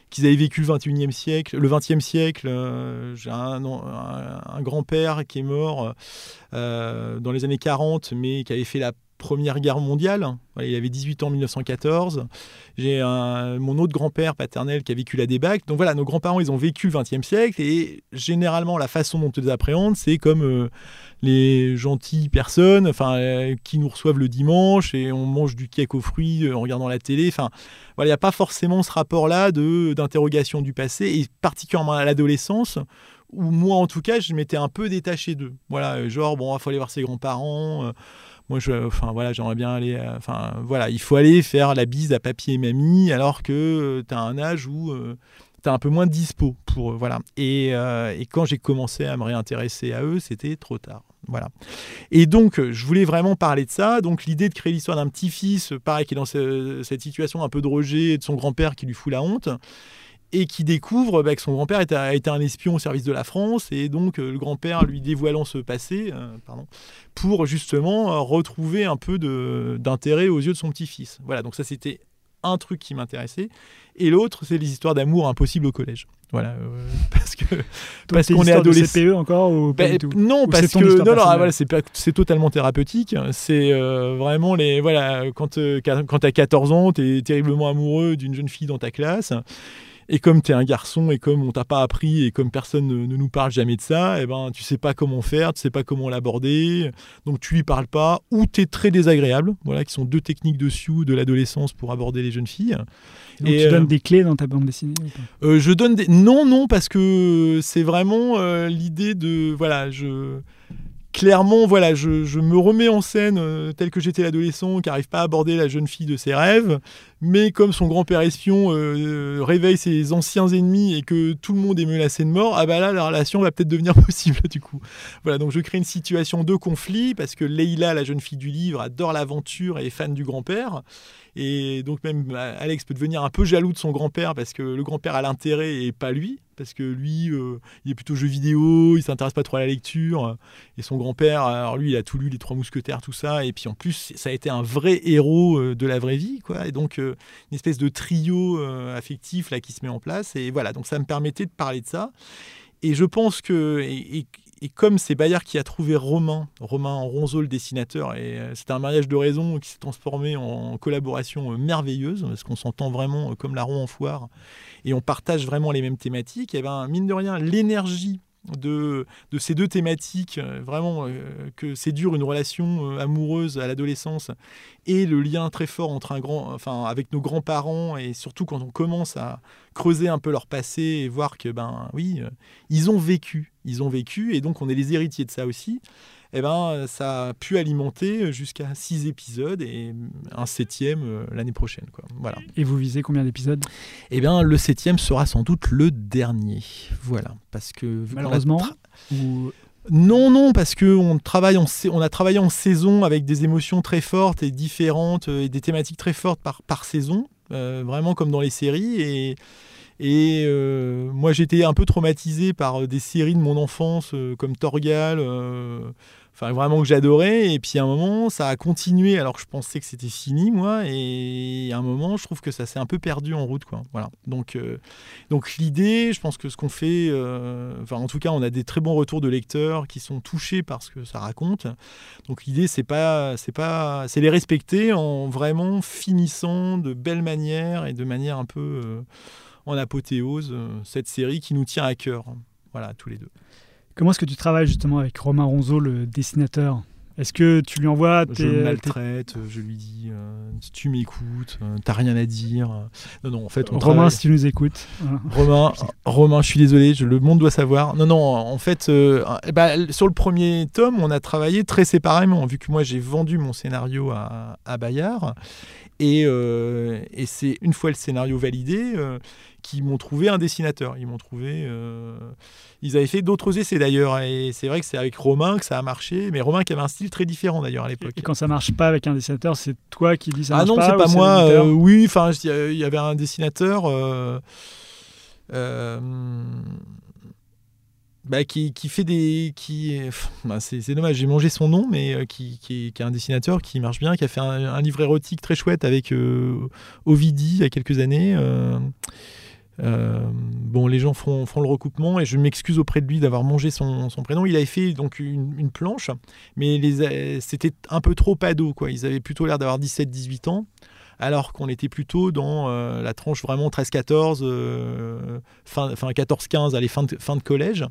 qu'ils avaient vécu le 21e siècle, le 20e siècle. Euh, j'ai un, un, grand-père qui est mort euh, dans les années 40, mais qui avait fait la Première Guerre mondiale. il avait 18 ans en 1914. J'ai mon autre grand-père paternel qui a vécu la débâcle. Donc voilà, nos grands-parents, ils ont vécu le XXe siècle et généralement, la façon dont ils les appréhendent, c'est comme euh, les gentilles personnes euh, qui nous reçoivent le dimanche et on mange du cake aux fruits euh, en regardant la télé. Enfin, voilà, il n'y a pas forcément ce rapport-là d'interrogation du passé et particulièrement à l'adolescence où moi, en tout cas, je m'étais un peu détaché d'eux. Voilà, genre, bon, il faut aller voir ses grands-parents moi je enfin voilà j'aimerais bien aller euh, enfin voilà il faut aller faire la bise à papy et mamie alors que euh, tu as un âge où euh, tu as un peu moins de dispo pour voilà et, quand j'ai commencé à me réintéresser à eux c'était trop tard voilà. Et donc, je voulais vraiment parler de ça. Donc, l'idée de créer l'histoire d'un petit-fils, pareil, qui est dans cette situation un peu de rejet et de son grand-père qui lui fout la honte et qui découvre bah, que son grand-père a été un espion au service de la France, et donc euh, le grand-père lui dévoilant ce passé, euh, pardon, pour justement euh, retrouver un peu d'intérêt aux yeux de son petit-fils. Voilà, donc ça c'était un truc qui m'intéressait, et l'autre c'est les histoires d'amour impossibles au collège. Voilà, parce que parce qu'on est adolescent. CPE encore ou pas ben, Non, parce que non, non, voilà, c'est totalement thérapeutique. C'est vraiment les voilà quand quand t'as 14 ans, t'es terriblement amoureux d'une jeune fille dans ta classe et comme tu es un garçon et comme on t'a pas appris et comme personne ne, nous parle jamais de ça, et eh ben tu sais pas comment faire, tu sais pas comment l'aborder, donc tu lui parles pas ou tu es très désagréable, voilà qui sont deux techniques de Sioux de l'adolescence pour aborder les jeunes filles. Donc et tu donnes euh, des clés dans ta bande dessinée euh, Je donne des non non parce que c'est vraiment euh, l'idée de voilà, je clairement, voilà, je, me remets en scène euh, tel que j'étais l'adolescent qui n'arrive pas à aborder la jeune fille de ses rêves, mais comme son grand-père espion euh, réveille ses anciens ennemis et que tout le monde est menacé de mort, ah bah là, la relation va peut-être devenir possible du coup. Voilà, donc je crée une situation de conflit parce que Leila, la jeune fille du livre, adore l'aventure et est fan du grand-père. Et donc même Alex peut devenir un peu jaloux de son grand-père parce que le grand-père a l'intérêt et pas lui parce que lui, euh, il est plutôt jeu vidéo, il s'intéresse pas trop à la lecture. Et son grand-père, alors lui, il a tout lu, les Trois Mousquetaires, tout ça. Et puis en plus, ça a été un vrai héros euh, de la vraie vie, quoi. Et donc euh, une espèce de trio affectif là qui se met en place. Et voilà, donc ça me permettait de parler de ça. Et je pense que, comme c'est Bayard qui a trouvé Romain, Romain Ronzeau le dessinateur, et euh, c'est un mariage de raison qui s'est transformé en collaboration euh, merveilleuse, parce qu'on s'entend vraiment euh, comme la roue en foire, et on partage vraiment les mêmes thématiques, et ben mine de rien, l'énergie de, ces deux thématiques, vraiment que c'est dur une relation amoureuse à l'adolescence et le lien très fort entre un grand, enfin avec nos grands-parents et surtout quand on commence à creuser un peu leur passé et voir que ben oui, ils ont vécu, ils ont vécu, et donc on est les héritiers de ça aussi, eh ben, ça a pu alimenter jusqu'à six épisodes et un septième euh, l'année prochaine. Quoi. Voilà. Et vous visez combien d'épisodes? Eh bien, le septième sera sans doute le dernier. Voilà. Parce que, Malheureusement Non, non, parce qu'on travaille on a travaillé en saison avec des émotions très fortes et différentes euh, et des thématiques très fortes par, par saison, euh, vraiment comme dans les séries. Et, et euh, moi, j'étais un peu traumatisé par des séries de mon enfance euh, comme Torgal, enfin vraiment que j'adorais. Et puis à un moment, ça a continué alors que je pensais que c'était fini, moi. Et à un moment, je trouve que ça s'est un peu perdu en route, quoi. Voilà. Donc, donc l'idée, je pense que ce qu'on fait, enfin en tout cas, on a des très bons retours de lecteurs qui sont touchés par ce que ça raconte. Donc l'idée, c'est pas, c'est pas, c'est les respecter en vraiment finissant de belle manière et de manière un peu en apothéose euh, cette série qui nous tient à cœur. Voilà, tous les deux. Comment est-ce que tu travailles justement avec Romain Ronzeau, le dessinateur? Est-ce que tu lui envoies Je le maltraite, je lui dis euh, tu m'écoutes, euh, t'as rien à dire. Non, non, en fait, on Romain, si tu nous écoutes. Romain, Romain, je suis désolé, je, le monde doit savoir. Non, non, en fait, eh ben, sur le premier tome, on a travaillé très séparément, vu que moi j'ai vendu mon scénario à, à Bayard. Et, et c'est une fois le scénario validé, qui m'ont trouvé un dessinateur. Ils m'ont trouvé. Euh, ils avaient fait d'autres essais d'ailleurs, et c'est vrai que c'est avec Romain que ça a marché. Mais Romain qui avait un style très différent d'ailleurs à l'époque. Et quand ça marche pas avec un dessinateur, c'est toi qui dis ça ah marche non, pas. Ah non, c'est pas moi. Euh, oui, enfin, il y avait un dessinateur. Euh, bah, qui, qui, fait des. Qui, bah, c'est, dommage, j'ai mangé son nom, mais qui, qui, est, un dessinateur qui marche bien, qui a fait un, livre érotique très chouette avec Ovidie il y a quelques années. Euh, bon, les gens font, le recoupement et je m'excuse auprès de lui d'avoir mangé son, prénom. Il avait fait donc une, planche, mais c'était un peu trop ado. Quoi. Ils avaient plutôt l'air d'avoir 17-18 ans alors qu'on était plutôt dans euh, la tranche vraiment 13-14, euh, fin, 14-15, allez, fin de, fin de collège.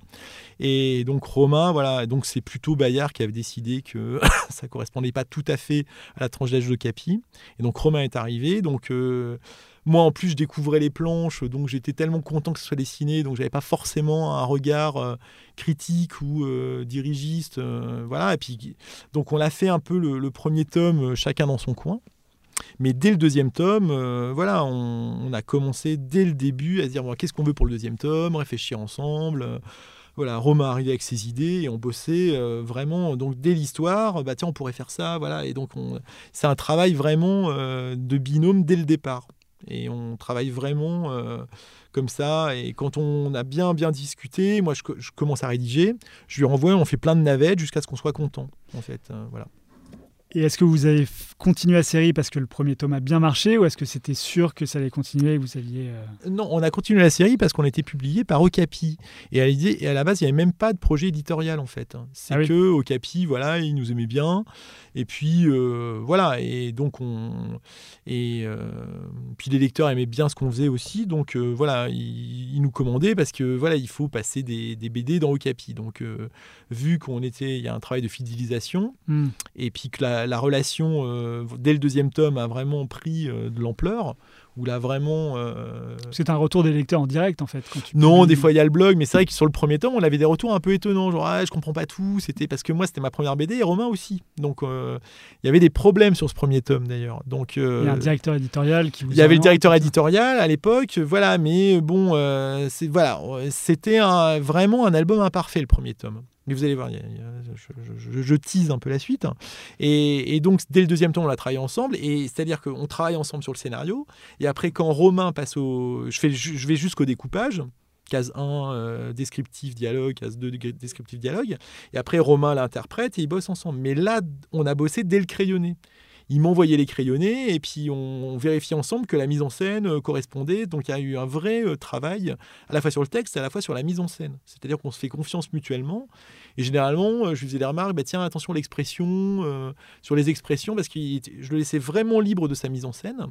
Et donc Romain, voilà, donc c'est plutôt Bayard qui avait décidé que ça correspondait pas tout à fait à la tranche d'âge de Capi. Et donc Romain est arrivé, donc euh, moi en plus je découvrais les planches, donc j'étais tellement content que ce soit dessiné, donc j'avais pas forcément un regard critique ou dirigiste, voilà. Et puis donc on l'a fait un peu le premier tome, chacun dans son coin. Mais dès le deuxième tome, euh, voilà, on, a commencé dès le début à se dire qu'est-ce qu'on veut pour le deuxième tome, réfléchir ensemble. Euh, voilà, Romain arrivait avec ses idées et on bossait euh, vraiment. Donc dès l'histoire, bah tiens, on pourrait faire ça, voilà. Et donc c'est un travail vraiment de binôme dès le départ. Et on travaille vraiment comme ça. Et quand on a bien bien discuté, moi je, commence à rédiger, je lui renvoie, on fait plein de navettes jusqu'à ce qu'on soit content, en fait. voilà. Et est-ce que vous avez continué la série parce que le premier tome a bien marché ou est-ce que c'était sûr que ça allait continuer et vous aviez... Euh, non, on a continué la série parce qu'on était publié par Okapi. Et à, et à la base, il n'y avait même pas de projet éditorial en fait. Hein. C'est ah que Okapi, voilà, il nous aimait bien. Et puis, euh, voilà. Et donc, on... Et euh, puis les lecteurs aimaient bien ce qu'on faisait aussi. Donc, voilà, ils, nous commandaient parce que, voilà, il faut passer des, des BD dans Okapi. Donc, vu qu'on était... Il y a un travail de fidélisation. Hmm. Et puis que la la, relation, euh, dès le deuxième tome, a vraiment pris euh, de l'ampleur. Où là, vraiment. Euh, c'est un retour des lecteurs en direct, en fait. non, des fois, il y a le blog, mais c'est vrai que sur le premier tome, on avait des retours un peu étonnants. Genre, ah, je comprends pas tout. C'était parce que moi, c'était ma première BD et Romain aussi. Donc, il y avait des problèmes sur ce premier tome, d'ailleurs. Donc, il y a un directeur éditorial qui vous Il y avait le directeur éditorial à l'époque, voilà, mais bon, c'est voilà, c'était vraiment un album imparfait, le premier tome. Mais vous allez voir, je, tease un peu la suite. Et, donc, dès le deuxième temps, on l'a travaillé ensemble. Et c'est-à-dire qu'on travaille ensemble sur le scénario. Et après, quand Romain passe au. Je, fais, je vais jusqu'au découpage. Case 1, euh, descriptif dialogue, case 2, descriptif dialogue. Et après, Romain l'interprète et ils bossent ensemble. Mais là, on a bossé dès le crayonné il m'envoyait les crayonnés et puis on, vérifiait ensemble que la mise en scène euh, correspondait. Donc il y a eu un vrai euh, travail à la fois sur le texte et à la fois sur la mise en scène. C'est-à-dire qu'on se fait confiance mutuellement. Et généralement, euh, je lui faisais des remarques, bah, tiens, attention l'expression, sur les expressions, parce que je le laissais vraiment libre de sa mise en scène.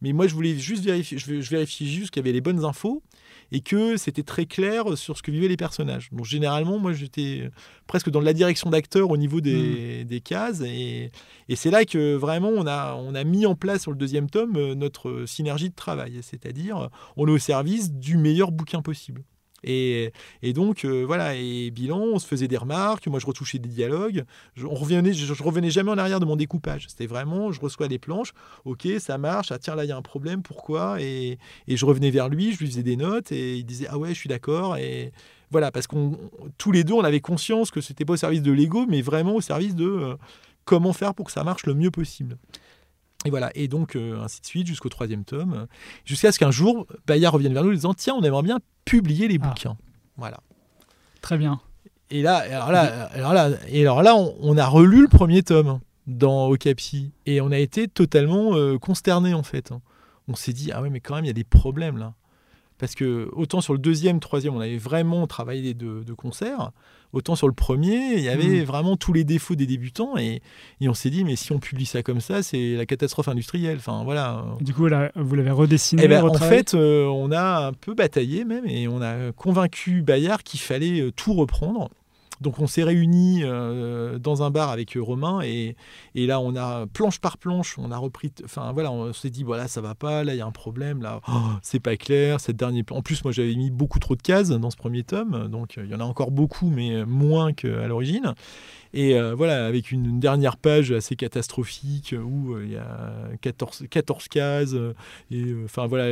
Mais moi, je voulais juste vérifier, je, vérifiais juste qu'il y avait les bonnes infos et que c'était très clair sur ce que vivaient les personnages. Donc généralement, moi, j'étais presque dans la direction d'acteur au niveau des, hmm. cases. Et, c'est là que vraiment, on a, on a mis en place sur le deuxième tome euh, notre synergie de travail. C'est-à-dire, on est au service du meilleur bouquin possible. Et, donc, euh, voilà, et bilan, on se faisait des remarques, moi je retouchais des dialogues, je, on revenais jamais en arrière de mon découpage. C'était vraiment, je reçois des planches, ok, ça marche, ah tiens, là il y a un problème, pourquoi? Et, je revenais vers lui, je lui faisais des notes, et il disait, ah ouais, je suis d'accord, et voilà, parce qu'on tous les deux, on avait conscience que c'était pas au service de l'ego, mais vraiment au service de euh, comment faire pour que ça marche le mieux possible. Et voilà, et donc euh, ainsi de suite jusqu'au troisième tome, jusqu'à ce qu'un jour, Bayard revienne vers nous en disant Tiens, on aimerait bien publier les ah. bouquins. Voilà. Très bien. Et là, alors là, alors là, et alors là on, a relu le premier tome dans Okapi et on a été totalement euh, consterné en fait. On s'est dit Ah ouais, mais quand même, il y a des problèmes là. Parce que autant sur le deuxième, troisième, on avait vraiment travaillé de, de concert, autant sur le premier, il y avait hmm. vraiment tous les défauts des débutants et, on s'est dit mais si on publie ça comme ça, c'est la catastrophe industrielle. Enfin voilà. Du coup, vous l'avez redessiné. Eh ben, en fait, euh, on a un peu bataillé même et on a convaincu Bayard qu'il fallait euh, tout reprendre. Donc on s'est réunis euh, dans un bar avec Romain et, là on a planche par planche, on a repris, enfin voilà, on s'est dit voilà ça va pas, là il y a un problème, là oh, c'est pas clair, cette dernière. En plus moi j'avais mis beaucoup trop de cases dans ce premier tome, donc il y en a encore beaucoup mais moins qu'à l'origine. Et euh, voilà, avec une, dernière page assez catastrophique où euh, il y a 14, 14 cases. Euh, et enfin voilà,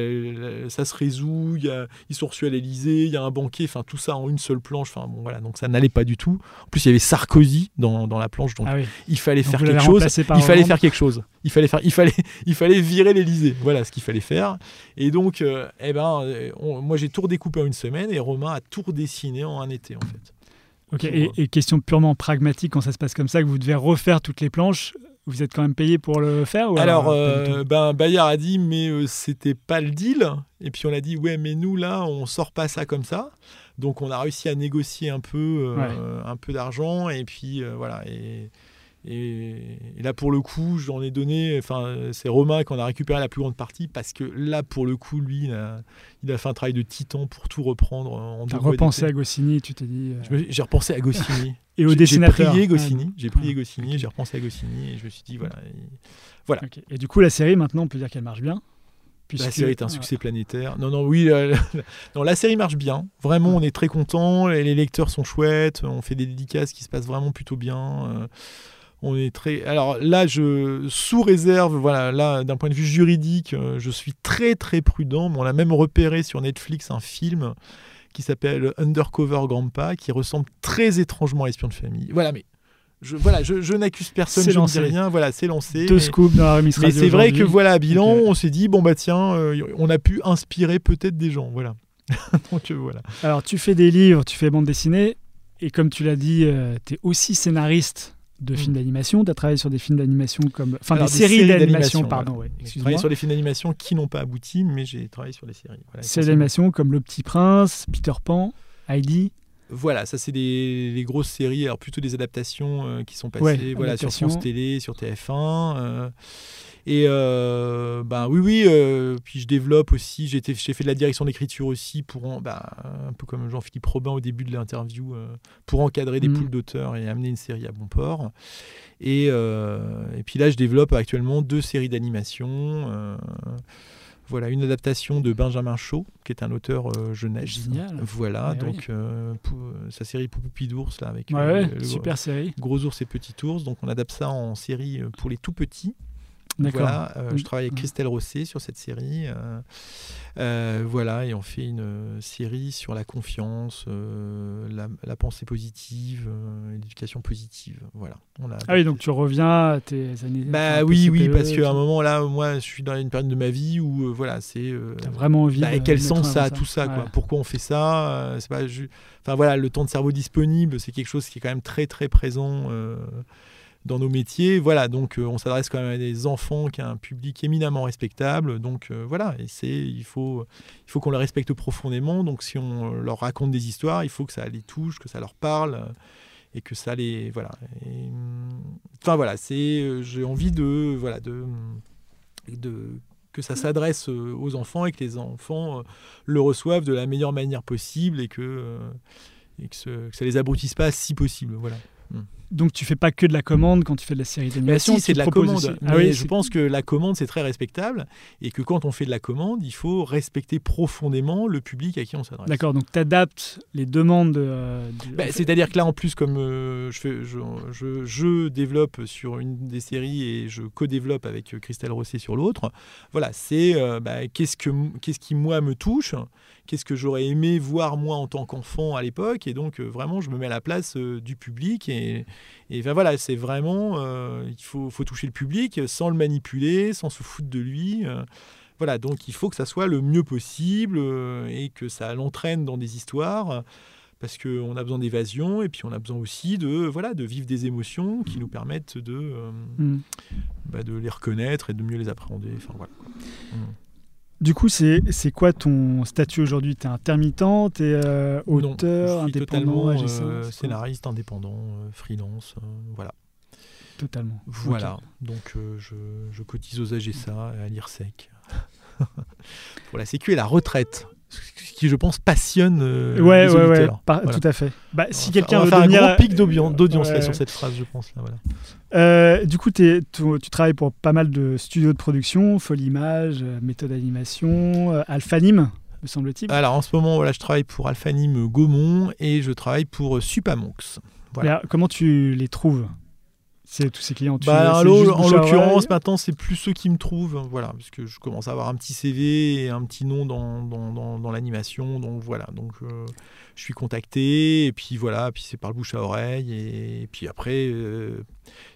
ça se résout. Y a, ils sont reçus à l'Elysée, il y a un banquet, enfin tout ça en une seule planche. Enfin bon voilà, donc ça n'allait pas du tout. En plus, il y avait Sarkozy dans, dans la planche, donc ah il fallait faire quelque chose. Il fallait faire quelque chose. Il fallait faire, il fallait, il fallait virer l'Elysée. Voilà ce qu'il fallait faire. Et donc, eh ben, moi j'ai tout redécoupé en une semaine et Romain a tout redessiné en un été en fait. Ok, et, question purement pragmatique, quand ça se passe comme ça, que vous devez refaire toutes les planches, Vous êtes quand même payé pour le faire ou Alors, euh, tout ben, Bayard a dit, mais euh, c'était pas le deal. Et puis on a dit, ouais, mais nous, là, on sort pas ça comme ça. Donc on a réussi à négocier un peu, euh, un peu d'argent. Et puis euh, voilà. Et, et, et là, pour le coup, j'en ai donné. Enfin, c'est Romain qui en a récupéré la plus grande partie parce que là, pour le coup, lui, il a, il a fait un travail de titan pour tout reprendre en T'as repensé à. Goscinny, tu t'es dit. euh, J'ai repensé à Goscinny. Et au dessinateur. J'ai prié Goscinny. Ah, J'ai prié Goscinny. J'ai repensé à Goscinny et je me suis dit voilà. et- ok. Et du coup, la série, maintenant, on peut dire qu'elle marche bien. La série est un succès planétaire. Non, non, oui, non, la série marche bien. Vraiment, on est très content. Les lecteurs sont chouettes. On fait des dédicaces qui se passent vraiment plutôt bien. Euh, on est très. Alors là, je sous réserve. Voilà, là, d'un point de vue juridique, euh, je suis très très prudent. Mais on a même repéré sur Netflix un film qui s'appelle Undercover Grandpa, qui ressemble très étrangement à Espion de famille. Voilà, mais je, voilà, je, je n'accuse personne. Je ne dis rien. Voilà, c'est lancé. Deux mais- scoops dans la mais c'est vrai que voilà, à bilan, on s'est dit bon bah tiens, euh, on a pu inspirer peut-être des gens, voilà. Donc euh, voilà. Alors, tu fais des livres, tu fais bande dessinée, et comme tu l'as dit, tu es aussi scénariste de Mm. films d'animation. Tu as travaillé sur des films d'animation comme. Enfin, des, séries d'animation, voilà. pardon. ouais, J'ai travaillé sur des films d'animation qui n'ont pas abouti, mais j'ai travaillé sur les séries. Voilà, Séries d'animation comme Le Petit Prince, Peter Pan, Heidi. Voilà, ça c'est des les grosses séries, alors plutôt des adaptations euh, qui sont passées Ouais, voilà, sur. France Télé, sur TF1. euh, et euh, ben oui, oui, euh, puis je développe aussi, j'ai fait de la direction d'écriture aussi, pour en- bah, un peu comme Jean-Philippe Robin au début de l'interview, euh, pour encadrer des Mhm. poules d'auteurs et amener une série à bon port. Et, et puis là, je développe actuellement deux séries d'animation. voilà, une adaptation de Benjamin Shaw, qui est un auteur euh, jeunesse. Génial. Voilà, Ouais, donc euh, pour- sa série Poupoupi d'ours, là, avec Ouais, euh, ouais, le- super série. Gros ours et petit ours. Donc on adapte ça en série pour les tout petits. Voilà, euh, je travaille avec Mhm. Christelle Rosset sur cette série. euh, euh, voilà, et on fait une série sur la confiance, la, la pensée positive, et l'éducation positive. Voilà. On a Ah oui, donc tu reviens à tes années. bah enfin, oui, parce qu'à un moment là, moi, je suis dans une période de ma vie où voilà, c'est T'as vraiment envie. bah, de quel sens en ça a tout ça quoi? Pourquoi on fait ça? C'est pas ju- enfin voilà, le temps de cerveau disponible, c'est quelque chose qui est quand même très très présent dans nos métiers. Voilà, donc euh, on s'adresse quand même à des enfants qui a un public éminemment respectable. Donc euh, voilà, et c'est il faut il faut qu'on les respecte profondément. Donc si on leur raconte des histoires, il faut que ça les touche, que ça leur parle. euh, Et que ça les voilà. Hum, Enfin voilà, c'est j'ai envie de voilà de de que ça s'adresse aux enfants et que les enfants le reçoivent de la meilleure manière possible et que, et que, ça les abrutisse pas si possible. Voilà. Donc tu fais pas que de la commande quand tu fais de la série Bah d'animation. si, c'est de la commande. aussi- Mais Ah oui, je pense que la commande, c'est très respectable et que quand on fait de la commande, il faut respecter profondément le public à qui on s'adresse. D'accord, donc tu adaptes les demandes. de- euh, du- Bah, C'est-à-dire que là, en plus, comme euh, je, fais, je, je- je développe sur une des séries et je co-développe avec euh, Christelle Rosset sur l'autre, voilà, c'est euh, bah, qu'est-ce, que, qu'est-ce qui, moi, me touche Qu'est-ce que j'aurais aimé voir, moi, en tant qu'enfant à l'époque Et donc, vraiment, je me mets à la place du public. Et, et ben, voilà, c'est vraiment, euh, il faut, faut toucher le public sans le manipuler, sans se foutre de lui. euh, voilà, donc il faut que ça soit le mieux possible euh, et que ça l'entraîne dans des histoires parce qu'on a besoin d'évasion et puis on a besoin aussi de, voilà, de vivre des émotions qui nous permettent de, Hmm. bah, de les reconnaître et de mieux les appréhender. Enfin, voilà. Mm. Du coup, c'est c'est quoi ton statut aujourd'hui? T'es intermittent, t'es euh, Non, auteur, je suis indépendant, totalement agissant euh, scénariste indépendant, euh, freelance, euh, voilà. Totalement. Voilà, donc euh, je, je cotise aux AGSA et à l'IRSEC. Pour la sécu et la retraite, qui je pense passionne euh, Ouais, les ouais, ouais, auditeurs. par- Voilà. tout à fait. Bah, si quelqu'un veut faire devenir, un gros pic d'audience, euh, sur cette phrase, je pense. Là, voilà. Euh, du coup, tu, tu travailles pour pas mal de studios de production, Folie Image, Méthode Animation, Alphanim, me semble-t-il. Alors en ce moment, voilà, je travaille pour Alphanim Gaumont et je travaille pour Supamonx. voilà. Comment tu les trouves? C'est tous ces clients tu, Bah, en l'occurrence, maintenant, c'est plus ceux qui me trouvent, voilà, parce que je commence à avoir un petit CV et un petit nom dans, dans, dans- dans l'animation, donc voilà, donc euh, je suis contacté, et puis voilà, puis c'est par le bouche à oreille, et, puis après, euh,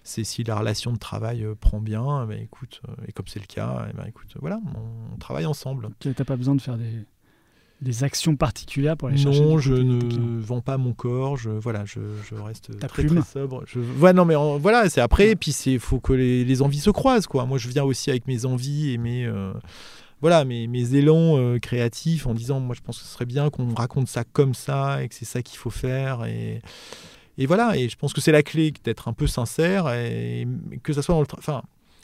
c'est si la relation de travail euh, prend bien, ben écoute, euh, et comme c'est le cas, eh ben, écoute, voilà, on, on travaille ensemble. Tu n'as pas besoin de faire des, des actions particulières pour aller chercher Non, je tes- ne vends pas mon corps. Je voilà, je, je reste Ta très, très sobre. Je, ouais, non, mais en- voilà, c'est après. Et puis c'est faut que les, les envies se croisent, quoi. Moi, je viens aussi avec mes envies et mes euh, voilà, mes, mes élans euh, créatifs en disant, moi, je pense que ce serait bien qu'on raconte ça comme ça et que c'est ça qu'il faut faire et et voilà. Et je pense que c'est la clé d'être un peu sincère et que ça soit dans le enfin.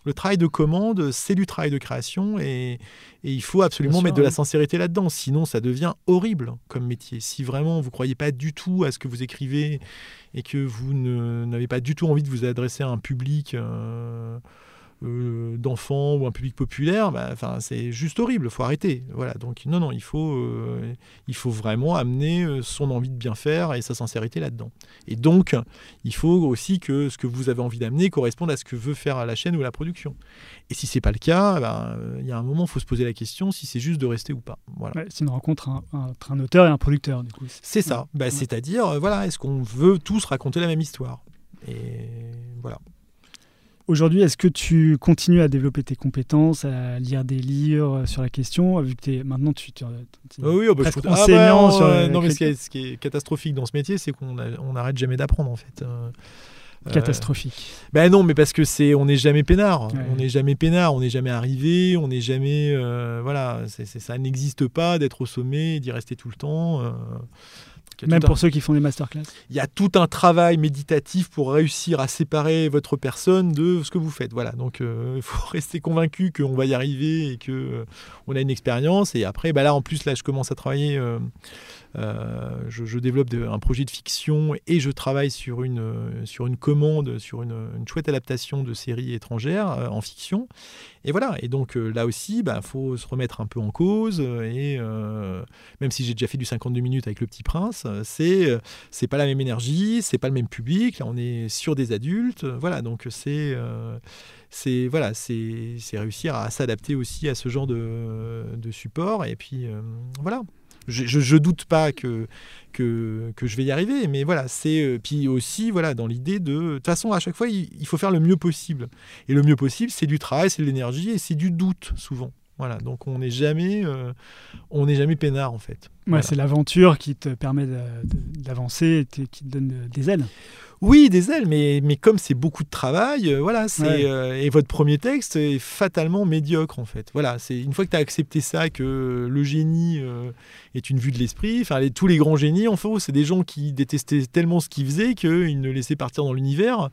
Le travail de commande, c'est du travail de création et, et il faut absolument sûr, mettre de la sincérité là-dedans. Sinon, ça devient horrible comme métier. Si vraiment vous croyez pas du tout à ce que vous écrivez et que vous ne- n'avez pas du tout envie de vous adresser à un public euh, euh, d'enfants ou un public populaire, bah, enfin, c'est juste horrible. Il faut arrêter. Voilà. Donc non, non, il faut, euh, il faut vraiment amener euh, son envie de bien faire et sa sincérité là-dedans. Et donc, il faut aussi que ce que vous avez envie d'amener corresponde à ce que veut faire la chaîne ou la production. Et si c'est pas le cas, euh, il y a un moment, il faut se poser la question si c'est juste de rester ou pas. Voilà. Ouais, c'est une rencontre un- entre un auteur et un producteur, du coup. C'est ça. Bah, Ouais. C'est-à-dire, voilà, est-ce qu'on veut tous raconter la même histoire? Et voilà. Aujourd'hui, est-ce que tu continues à développer tes compétences, à lire des livres sur la question, vu que t'es- maintenant tu, tu, tu- Ah oui, ah bah, je ah enseignant bah, sur euh, la non, mais ce qui, est, ce qui est catastrophique dans ce métier, c'est qu'on on n'arrête jamais d'apprendre en fait. Euh, euh, catastrophique. Ben non, mais parce que c'est, on n'est jamais peinard. Ouais. On n'est jamais peinard. On n'est jamais arrivé. On n'est jamais, euh, voilà, c'est, ça n'existe pas d'être au sommet, et d'y rester tout le temps. euh. Même pour un- ceux qui font des masterclass. il y a tout un travail méditatif pour réussir à séparer votre personne de ce que vous faites. Voilà, donc il faut rester convaincu qu'on va y arriver et que on a une expérience. Et après, bah là, en plus, là, je commence à travailler. Euh, je, développe un projet de fiction et je travaille sur une, euh, sur une commande, sur une, chouette adaptation de séries étrangères euh, en fiction. Et voilà, et donc là aussi, il faut se remettre un peu en cause. Et même si j'ai déjà fait du 52 minutes avec Le Petit Prince, c'est c'est pas la même énergie, c'est pas le même public. Là, on est sur des adultes. Voilà, donc c'est c'est voilà, réussir à s'adapter aussi à ce genre de, support. Et puis voilà. Je, je, je doute pas que, que, que je vais y arriver, mais voilà, c'est euh, puis aussi voilà dans l'idée de de toute façon à chaque fois il, il faut faire le mieux possible et le mieux possible c'est du travail, c'est de l'énergie et c'est du doute souvent. Voilà, donc on n'est jamais euh, on n'est jamais peinard en fait. Ouais, Voilà. C'est l'aventure qui te permet d'avancer et qui te donne des ailes. Oui, des ailes, mais, mais comme c'est beaucoup de travail, euh, voilà, c'est Ouais. euh, et votre premier texte est fatalement médiocre en fait. Voilà, c'est une fois que tu as accepté ça, que le génie euh, est une vue de l'esprit. Enfin, les- tous les grands génies, en fait, c'est des gens qui détestaient tellement ce qu'ils faisaient qu'ils ne laissaient partir dans l'univers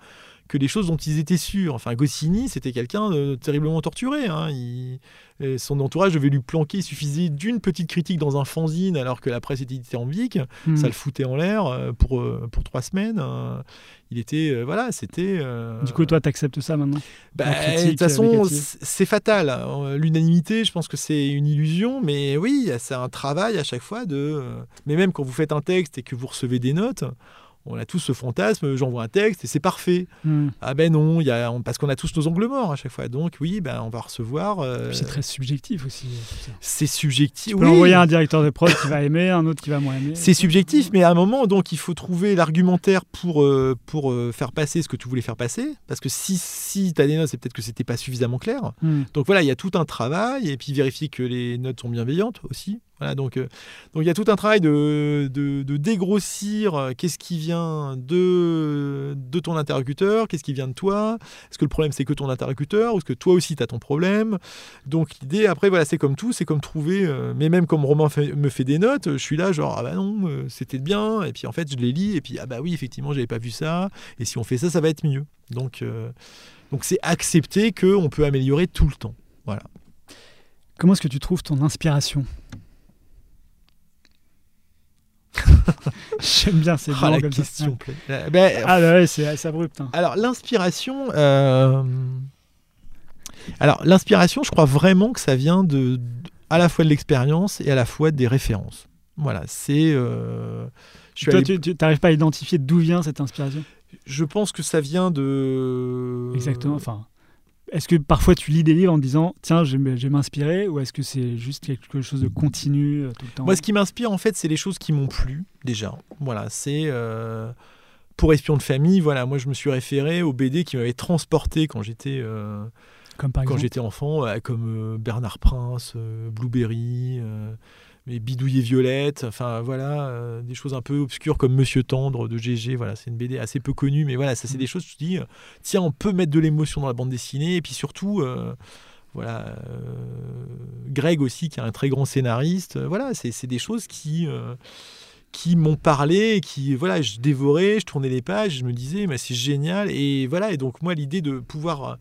que les choses dont ils étaient sûrs. Enfin, Goscinny, c'était quelqu'un de terriblement torturé. hein. Il- et son entourage devait lui planquer. Il suffisait d'une petite critique dans un fanzine alors que la presse était dithyrambique Hmm. ça le foutait en l'air euh, pour, euh, pour trois semaines. euh, Il était, euh, voilà, c'était. euh, Du coup, toi, tu acceptes ça maintenant? Bah, la de toute façon, c'est fatal. Euh, L'unanimité, je pense que c'est une illusion, mais oui, c'est un travail à chaque fois de. euh, Mais même quand vous faites un texte et que vous recevez des notes, on a tous ce fantasme, j'envoie un texte et c'est parfait. Hmm. Ah ben non, y a, on- parce qu'on a tous nos angles morts à chaque fois. Donc oui, ben, on va recevoir. euh, C'est très subjectif aussi. c'est subjectif. Tu peux oui. envoyer un directeur de prod qui va aimer, un autre qui va moins aimer. C'est subjectif, mais à un moment, donc, il faut trouver l'argumentaire pour, euh, pour euh, faire passer ce que tu voulais faire passer. Parce que si, si tu as des notes, c'est peut-être que c'était pas suffisamment clair. Hmm. Donc voilà, il y a tout un travail, et puis vérifier que les notes sont bienveillantes aussi. Voilà, donc, euh, donc il y a tout un travail de, de, dégrossir euh, qu'est-ce qui vient de, de ton interlocuteur, qu'est-ce qui vient de toi. Est-ce que le problème c'est que ton interlocuteur, ou est-ce que toi aussi tu as ton problème? Donc l'idée, après, voilà, c'est comme tout, c'est comme trouver, euh, mais même comme Romain me fait des notes, je suis là genre, ah bah non, c'était bien, et puis en fait je les lis, et puis ah bah oui, effectivement, j'avais pas vu ça, et si on fait ça, ça va être mieux. Donc donc c'est accepter qu'on peut améliorer tout le temps. Voilà. Comment est-ce que tu trouves ton inspiration? J'aime bien ces Ah, la comme ça. question ben, Ah bah ouais, c'est abrupt. hein. Alors l'inspiration, euh, alors l'inspiration, je crois vraiment que ça vient de, à la fois de l'expérience et à la fois des références. Voilà, c'est. euh, Toi, allé- tu n'arrives pas à identifier d'où vient cette inspiration? Je pense que ça vient de. Exactement. Enfin, est-ce que parfois tu lis des livres en te disant tiens, je vais, m'inspirer ou est-ce que c'est juste quelque chose de continu euh, tout le temps Moi, ce qui m'inspire, en fait, c'est les choses qui m'ont plu déjà. Voilà, c'est euh, pour Espion de famille. Voilà, moi, je me suis référé aux BD qui m'avaient transporté quand j'étais euh, Comme par quand exemple. j'étais enfant, comme Bernard Prince, Blueberry. Mais Bidouille et Violette, enfin voilà, euh, des choses un peu obscures comme Monsieur Tendre de GG, voilà, c'est une BD assez peu connue, mais voilà, ça c'est des choses, tu te dis, euh, tiens, on peut mettre de l'émotion dans la bande dessinée, et puis surtout, euh, voilà, Greg aussi, qui est un très grand scénariste, voilà, c'est des choses qui... qui m'ont parlé, qui voilà, je dévorais, je tournais les pages, je me disais, mais c'est génial, et voilà, et donc moi l'idée de pouvoir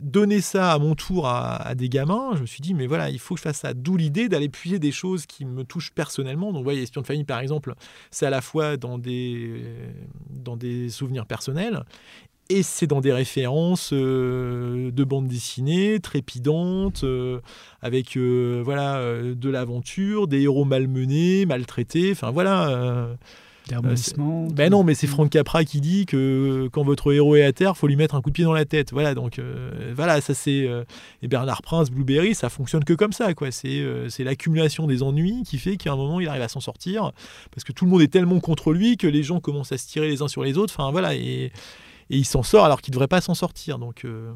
donner ça à mon tour à, des gamins, je me suis dit, mais voilà, il faut que je fasse ça. D'où l'idée d'aller puiser des choses qui me touchent personnellement. Donc, vous voyez, Espion de famille, par exemple, c'est à la fois dans des, dans des souvenirs personnels et c'est dans des références euh, de bandes dessinées trépidantes, euh, avec euh, voilà, euh, de l'aventure, des héros malmenés, maltraités. Enfin, voilà. Euh, ben non, mais c'est Frank Capra qui dit que quand votre héros est à terre, faut lui mettre un coup de pied dans la tête. Voilà, donc euh, voilà, ça c'est euh, et Bernard Prince, Blueberry, ça fonctionne que comme ça, quoi. C'est euh, c'est l'accumulation des ennuis qui fait qu'à un moment il arrive à s'en sortir parce que tout le monde est tellement contre lui que les gens commencent à se tirer les uns sur les autres. Enfin voilà, et, et il s'en sort alors qu'il devrait pas s'en sortir. Donc euh,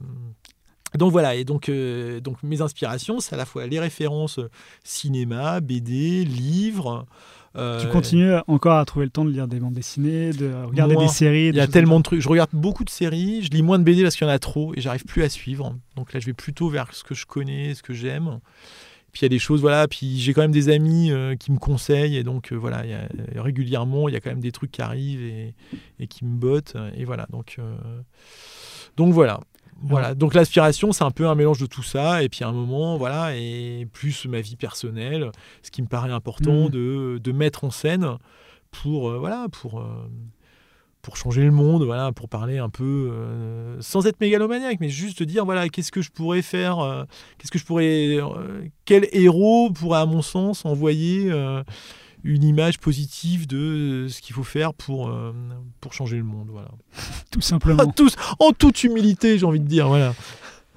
donc voilà, et donc, euh, donc mes inspirations, c'est à la fois les références euh, cinéma, BD, livres. Euh, Tu continues encore à trouver le temps de lire des bandes dessinées, de regarder Moi, des séries. Il y a tellement de trucs. Je regarde beaucoup de séries, je lis moins de BD parce qu'il y en a trop et j'arrive plus à suivre. Donc là, je vais plutôt vers ce que je connais, ce que j'aime. Puis il y a des choses, voilà. Puis j'ai quand même des amis euh, qui me conseillent et donc euh, voilà, il y a- régulièrement, il y a quand même des trucs qui arrivent et, et qui me bottent. Et voilà, donc, euh, donc voilà. Voilà, donc l'aspiration, c'est un peu un mélange de tout ça, et puis à un moment, voilà, et plus ma vie personnelle, ce qui me paraît important Mhm. de, de mettre en scène pour, euh, voilà, pour, euh, pour changer le monde, voilà, pour parler un peu, euh, sans être mégalomaniaque, mais juste de dire, voilà, qu'est-ce que je pourrais faire, qu'est-ce que je pourrais, quel héros pourrait, à mon sens, envoyer une image positive de euh, ce qu'il faut faire pour, euh, pour changer le monde, voilà. Tout simplement. Tous, en toute humilité, j'ai envie de dire, voilà.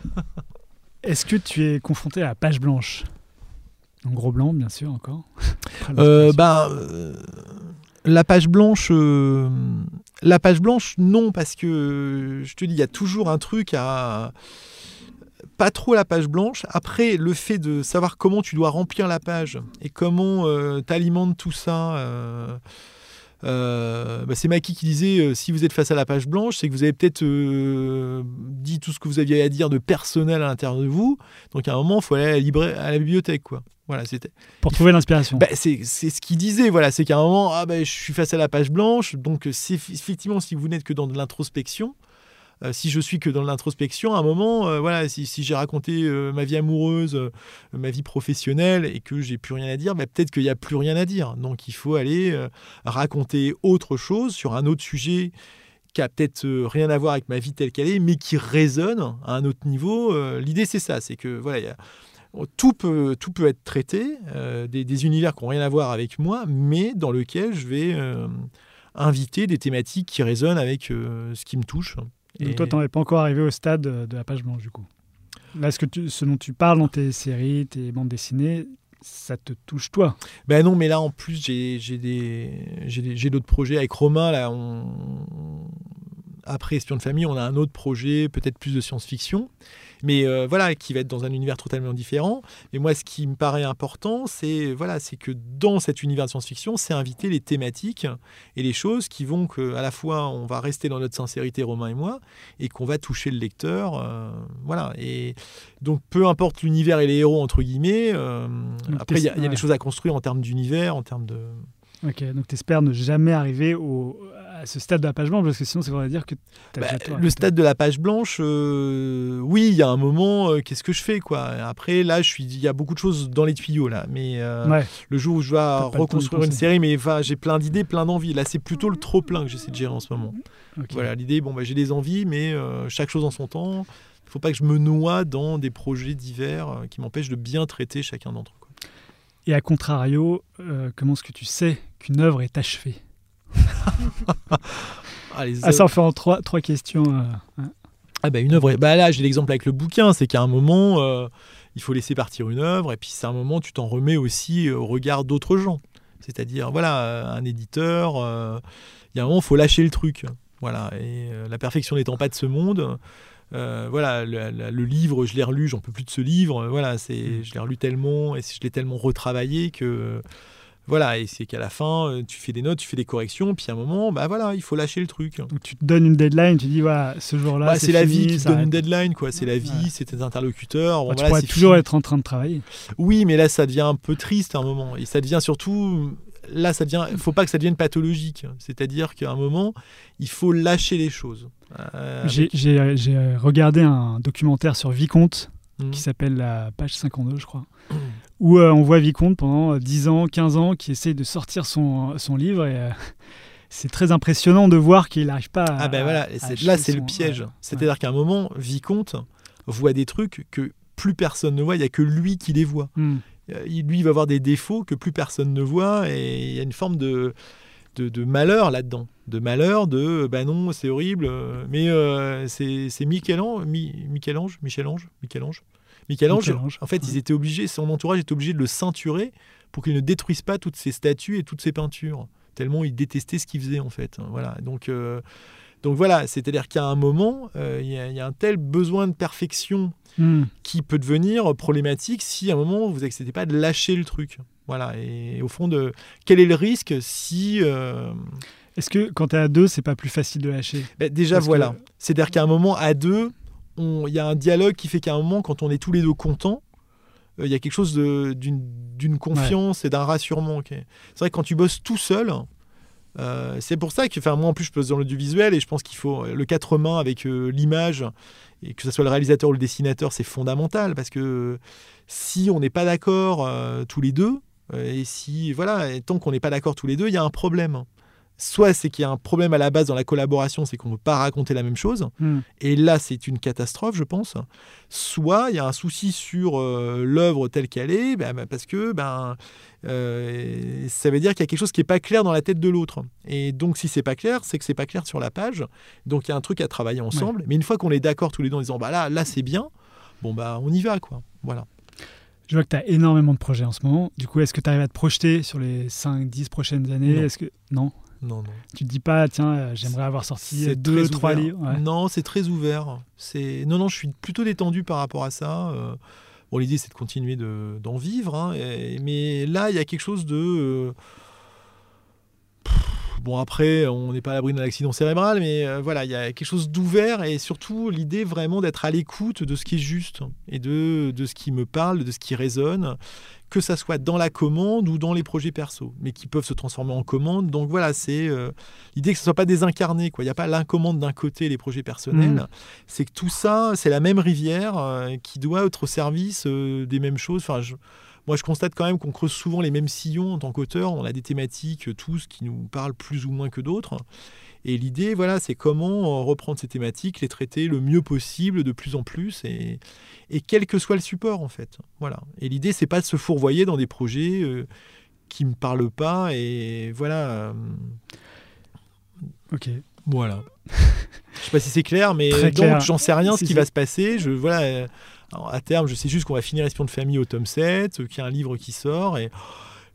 Est-ce que tu es confronté à la page blanche? En gros blanc, bien sûr, encore. Euh, bah, euh, la page blanche, la page blanche, non, parce que je te dis, il y a toujours un truc à pas trop la page blanche. Après, le fait de savoir comment tu dois remplir la page et comment tu alimentes tout ça. euh, euh, bah, c'est Maki qui disait euh, si vous êtes face à la page blanche, c'est que vous avez peut-être euh, dit tout ce que vous aviez à dire de personnel à l'intérieur de vous. Donc à un moment, il faut aller à la, libra- à la bibliothèque. Quoi. Voilà, c'était. Pour trouver l'inspiration. Bah, c'est ce qu'il disait, voilà, c'est qu'à un moment, ah, bah, je suis face à la page blanche, donc euh, c'est effectivement si vous n'êtes que dans de l'introspection, euh, si je suis que dans l'introspection, à un moment, euh, voilà, si, j'ai raconté euh, ma vie amoureuse, ma vie professionnelle et que j'ai plus rien à dire, bah, peut-être qu'il n'y a plus rien à dire. Donc il faut aller raconter autre chose sur un autre sujet qui a peut-être rien à voir avec ma vie telle qu'elle est, mais qui résonne à un autre niveau. L'idée c'est ça, c'est que voilà, a- tout peut, tout peut être traité, des, des univers qui n'ont rien à voir avec moi, mais dans lequel je vais inviter des thématiques qui résonnent avec ce qui me touche. Donc Et- toi, tu n'en es pas encore arrivé au stade euh, de la page blanche, du coup. Là, ce, que tu, ce dont tu parles dans tes séries, tes bandes dessinées, ça te touche toi? Ben non, mais là en plus j'ai j'ai des j'ai des- j'ai d'autres projets avec Romain là. On, après Espion de famille, on a un autre projet, peut-être plus de science-fiction, mais euh, voilà, qui va être dans un univers totalement différent. Et moi, ce qui me paraît important, c'est voilà, c'est que dans cet univers de science-fiction, c'est inviter les thématiques et les choses qui vont que à la fois on va rester dans notre sincérité, Romain et moi, et qu'on va toucher le lecteur. euh, voilà. Et donc peu importe l'univers et les héros entre guillemets. euh, après, il y, a- ouais. des choses à construire en termes d'univers, en termes de. Ok, donc tu espères ne jamais arriver au, à ce stade de la page blanche, parce que sinon, ça voudrait dire que Bah, le stade de la page blanche, euh, oui, il y a un moment, euh, qu'est-ce que je fais quoi? Après, là, il y a beaucoup de choses dans les tuyaux là, mais euh, Ouais, le jour où je vais reconstruire une série, mais enfin, j'ai plein d'idées, plein d'envies. Là, c'est plutôt le trop plein que j'essaie de gérer en ce moment. Voilà, l'idée, bon, bah, j'ai des envies, mais chaque chose en son temps. Il faut pas que je me noie dans des projets divers qui m'empêchent de bien traiter chacun d'entre eux. quoi. Et à contrario, comment est-ce que tu sais qu'une œuvre est achevée? Ah, Ah, ça en fait en trois, trois questions. euh, hein. Ah bah une œuvre, bah là j'ai l'exemple avec le bouquin, c'est qu'à un moment euh, il faut laisser partir une œuvre et puis c'est un moment tu t'en remets aussi euh, au regard d'autres gens. C'est-à-dire voilà un éditeur, euh, il y a un moment il faut lâcher le truc. Voilà et la perfection n'étant pas de ce monde, Euh, voilà, le, le- le livre, je l'ai relu, j'en peux plus de ce livre. Voilà, c'est, Mm. je l'ai relu tellement et je l'ai tellement retravaillé que voilà, et c'est qu'à la fin, euh, tu fais des notes, tu fais des corrections, puis à un moment, bah voilà, il faut lâcher le truc. Donc tu te donnes une deadline, tu dis voilà, ce jour-là, Bah, c'est la vie qui te donne une deadline, quoi. C'est la vie, Ouais. c'est tes interlocuteurs. Bon, Bah, tu voilà, pourrais c'est toujours fini. être en train de travailler. Oui, mais là, ça devient un peu triste à un moment. Et ça devient surtout. Là, ça devient. Il faut pas que ça devienne pathologique. C'est-à-dire qu'à un moment, il faut lâcher les choses. Euh, J'ai avec- j'ai- j'ai, regardé un documentaire sur Vicomte Mhm. qui s'appelle La page 52, je crois, où euh, on voit Vicomte pendant euh, 10 ans, 15 ans, qui essaye de sortir son, son livre. Et euh, c'est très impressionnant de voir qu'il n'arrive pas à. Ah ben voilà, à là c'est le piège. ouais. C'est-à-dire qu'à un moment, Vicomte voit des trucs que plus personne ne voit, il n'y a que lui qui les voit. Hmm. Euh, Lui, il va avoir des défauts que plus personne ne voit, et il y a une forme de, de, de malheur là-dedans. De malheur, de bah non, c'est horrible, euh, mais euh, c'est c'est Michel-Ange, Mi- Michel-Ange, Michel-Ange, Michel-Ange. Michel-Ange, en fait, ouais. ils étaient obligés, son entourage était obligé de le ceinturer pour qu'il ne détruise pas toutes ses statues et toutes ses peintures, tellement il détestait ce qu'il faisait en fait. Voilà, donc, euh, donc voilà, c'est-à-dire qu'à un moment, euh, il y, a- il y a un tel besoin de perfection Hmm. qui peut devenir problématique si à un moment vous n'acceptez pas de lâcher le truc. Voilà, et au fond, de quel est le risque si. euh, Est-ce que quand tu es à deux, c'est pas plus facile de lâcher? Ben, déjà, Parce que- voilà. C'est-à-dire qu'à un moment, à deux, il y a un dialogue qui fait qu'à un moment, quand on est tous les deux contents, euh, il y a quelque chose d'une confiance et d'un rassurement. C'est vrai que quand tu bosses tout seul, euh, c'est pour ça que, enfin, moi en plus, je bosse dans l'audiovisuel et je pense qu'il faut le quatre mains avec euh, l'image et que ce soit le réalisateur ou le dessinateur, c'est fondamental parce que si on n'est pas d'accord tous les deux, et si, voilà, tant qu'on n'est pas d'accord tous les deux, il y a un problème. Soit c'est qu'il y a un problème à la base dans la collaboration, c'est qu'on ne peut pas raconter la même chose, Hmm. et là c'est une catastrophe, je pense. Soit il y a un souci sur euh, l'œuvre telle qu'elle est, ben, ben, parce que ben, euh, ça veut dire qu'il y a quelque chose qui n'est pas clair dans la tête de l'autre. Et donc si c'est pas clair, c'est que c'est pas clair sur la page. Donc il y a un truc à travailler ensemble. Mais une fois qu'on est d'accord tous les deux en disant bah là, là c'est bien, bon bah on y va quoi. Voilà. Je vois que tu as énormément de projets en ce moment. Du coup, est-ce que tu arrives à te projeter sur les 5-10 prochaines années? Est-ce que non? Non non. Tu te dis pas, tiens, euh, j'aimerais avoir sorti C'est deux, très trois livres ouais. Non, c'est très ouvert. C'est non, non, je suis plutôt détendu par rapport à ça. Euh, Bon, l'idée c'est de continuer de- d'en vivre, hein, et- mais là il y a quelque chose de euh, Bon, après, on n'est pas à l'abri d'un accident cérébral, mais euh, voilà, il y a quelque chose d'ouvert et surtout l'idée vraiment d'être à l'écoute de ce qui est juste et de, de ce qui me parle, de ce qui résonne, que ça soit dans la commande ou dans les projets perso, mais qui peuvent se transformer en commande. Donc voilà, c'est euh, l'idée que ce soit pas désincarné, quoi. Il n'y a pas l'incommande d'un côté, les projets personnels. Mm. C'est que tout ça, c'est la même rivière euh, qui doit être au service euh, des mêmes choses. Enfin, je- moi, je constate quand même qu'on creuse souvent les mêmes sillons en tant qu'auteur. On a des thématiques, tous, qui nous parlent plus ou moins que d'autres. Et l'idée, voilà, c'est comment euh, reprendre ces thématiques, les traiter le mieux possible, de plus en plus, et, et quel que soit le support, en fait. Voilà. Et l'idée, c'est pas de se fourvoyer dans des projets euh, qui me parlent pas, et voilà. euh, Ok. voilà. je sais pas si c'est clair, mais Très donc clair. j'en sais rien Si, ce qui va se passer. Je voilà. euh, alors, à terme, je sais juste qu'on va finir Espion de famille au tome 7, euh, qu'il y a un livre qui sort et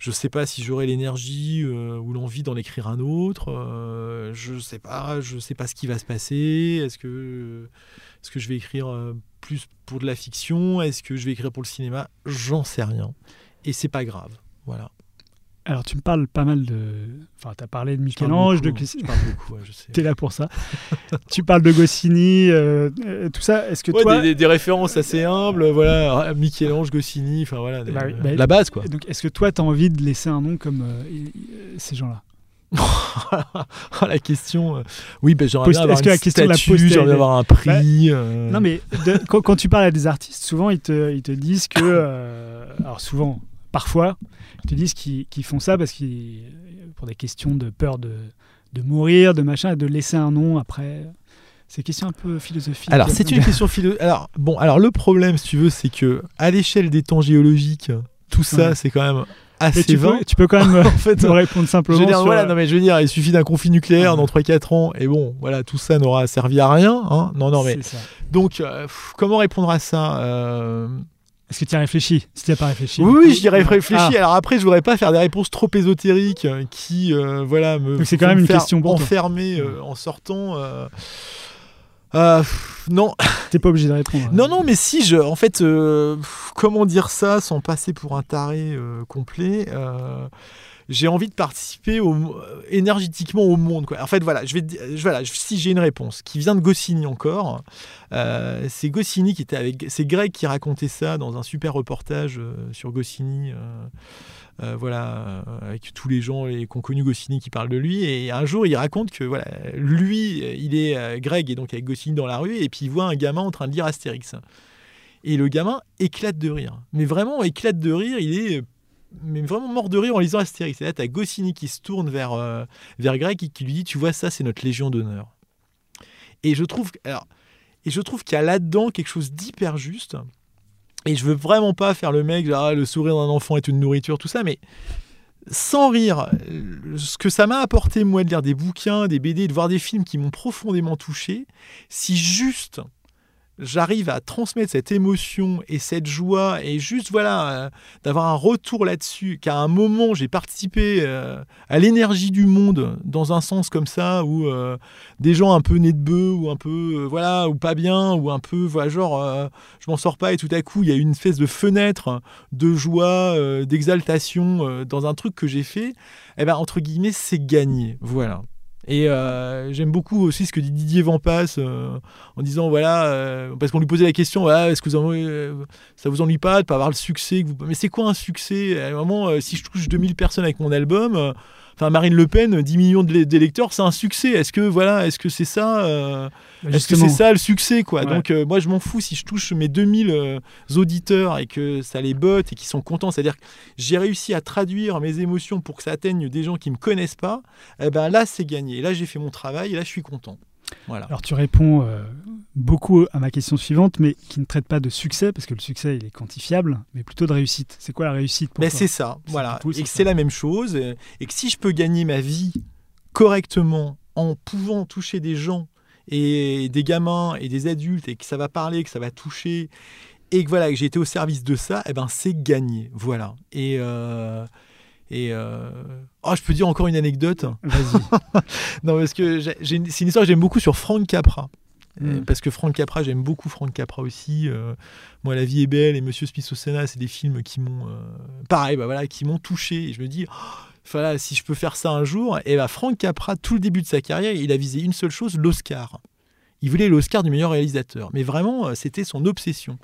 je sais pas si j'aurai l'énergie euh, ou l'envie d'en écrire un autre. euh, je sais pas, je sais pas ce qui va se passer. Est-ce que est-ce que je vais écrire euh, plus pour de la fiction? Est-ce que je vais écrire pour le cinéma? J'en sais rien. Et c'est pas grave. Voilà. Alors, tu me parles pas mal de. Enfin, tu as parlé de Michel-Ange, de Clissi- Je parle beaucoup, ouais, je sais. T'es là pour ça. tu parles de Goscinny, euh, euh, tout ça. Est-ce que Ouais, toi. des, des- des références assez humbles, voilà, Michel-Ange, Goscinny, enfin voilà, des- Bah oui, bah, la base quoi. Donc, est-ce que toi, tu as envie de laisser un nom comme euh, ces gens-là? Ah, la question, euh, oui, ben j'aimerais bien avoir est-ce que une la question statue, j'aimerais avoir un prix. euh, Non, mais de- quand, quand tu parles à des artistes, souvent, ils te, ils te disent que. euh, alors, souvent, parfois, ils te disent qu'ils font ça parce qu'ils. pour des questions de peur de, de mourir, de machin, et de laisser un nom après. C'est une question un peu philosophique. Alors c'est une question philo. Alors bon, alors le problème, si tu veux, c'est que à l'échelle des temps géologiques, tout ça, Ouais. c'est quand même assez tu, vain. peux, tu peux quand même en fait, répondre Je simplement veux dire, sur. voilà, non mais je veux dire, il suffit d'un conflit nucléaire Ouais. dans 3-4 ans, et bon, voilà, tout ça n'aura servi à rien. Hein non, non, mais ça. donc, euh, comment répondre à ça Euh, Est-ce que tu as réfléchi Si tu n'as pas réfléchi. Oui, oui, j'y ai réfléchi. Ah. Alors après, je voudrais pas faire des réponses trop ésotériques euh, qui, euh, voilà, me c'est quand même me une question pour enfermer euh, en sortant. euh. Non, T'es pas obligé de répondre. non, non, mais si, je, en fait, comment dire ça sans passer pour un taré complet J'ai envie de participer énergétiquement au monde. En fait, voilà, je vais, voilà, si j'ai une réponse qui vient de Goscinny encore, euh, c'est Goscinny qui était avec, c'est Greg qui racontait ça dans un super reportage euh, sur Goscinny. euh, voilà, avec tous les gens qui ont connu Goscinny qui parlent de lui. Et un jour, il raconte que voilà, lui, il est Greg est donc avec Goscinny dans la rue et puis il voit un gamin en train de lire Astérix. Et le gamin éclate de rire. Mais vraiment éclate de rire. Il est mais vraiment mort de rire en lisant Astérix. Et là, t'as Goscinny qui se tourne vers, euh, vers Greg et qui lui dit Tu vois, ça, c'est notre Légion d'honneur. Et je trouve, alors, et je trouve qu'il y a là-dedans quelque chose d'hyper juste. Et je veux vraiment pas faire le mec, genre, ah, le sourire d'un enfant est une nourriture, tout ça, mais sans rire, euh, ce que ça m'a apporté, moi, de lire des bouquins, des BD, de voir des films qui m'ont profondément touché, si juste j'arrive à transmettre cette émotion et cette joie et juste voilà euh, d'avoir un retour là-dessus qu'à un moment j'ai participé euh, à l'énergie du monde dans un sens comme ça où euh, des gens un peu nés de bœuf ou un peu voilà ou pas bien ou un peu voilà genre je m'en sors pas et tout à coup il y a une espèce de fenêtre de joie d'exaltation dans un truc que j'ai fait eh ben entre guillemets c'est gagné. Voilà et euh, j'aime beaucoup aussi ce que dit Didier Vampas euh, en disant voilà, euh, parce qu'on lui posait la question voilà, est-ce que vous en- ça vous ennuie pas de pas avoir le succès. Mais c'est quoi un succès? À moment, si je touche 2000 personnes avec mon album, enfin Marine Le Pen, 10 millions d'électeurs, c'est un succès. Est-ce que voilà, est-ce que c'est ça euh, Bah, Est-ce que c'est ça le succès quoi? Ouais. Donc euh, moi je m'en fous si je touche mes 2000 euh, auditeurs et que ça les botte et qu'ils sont contents, c'est-à-dire que j'ai réussi à traduire mes émotions pour que ça atteigne des gens qui me connaissent pas, eh ben là c'est gagné. Là j'ai fait mon travail et là je suis content. Voilà. Alors tu réponds euh, beaucoup à ma question suivante, mais qui ne traite pas de succès, parce que le succès il est quantifiable, mais plutôt de réussite. C'est quoi la réussite pour Ben, c'est ça, voilà. coup, et que c'est la même chose. euh, Et que si je peux gagner ma vie correctement en pouvant toucher des gens et des gamins et des adultes et que ça va parler, que ça va toucher et que voilà que j'ai été au service de ça, eh ben c'est gagné. Voilà. Et euh, et euh, oh, je peux dire encore une anecdote. Vas-y. Non parce que c'est une histoire que j'aime beaucoup sur Frank Capra. Euh, Mm. Parce que Frank Capra, j'aime beaucoup Frank Capra aussi. Euh, moi, La vie est belle et Monsieur Smith au Sénat, c'est des films qui m'ont, euh, pareil, bah voilà, qui m'ont touché. Et je me dis, oh, voilà, si je peux faire ça un jour. Et bah, Frank Capra, tout le début de sa carrière, il a visé une seule chose, l'Oscar. Il voulait l'Oscar du meilleur réalisateur. Mais vraiment, c'était son obsession.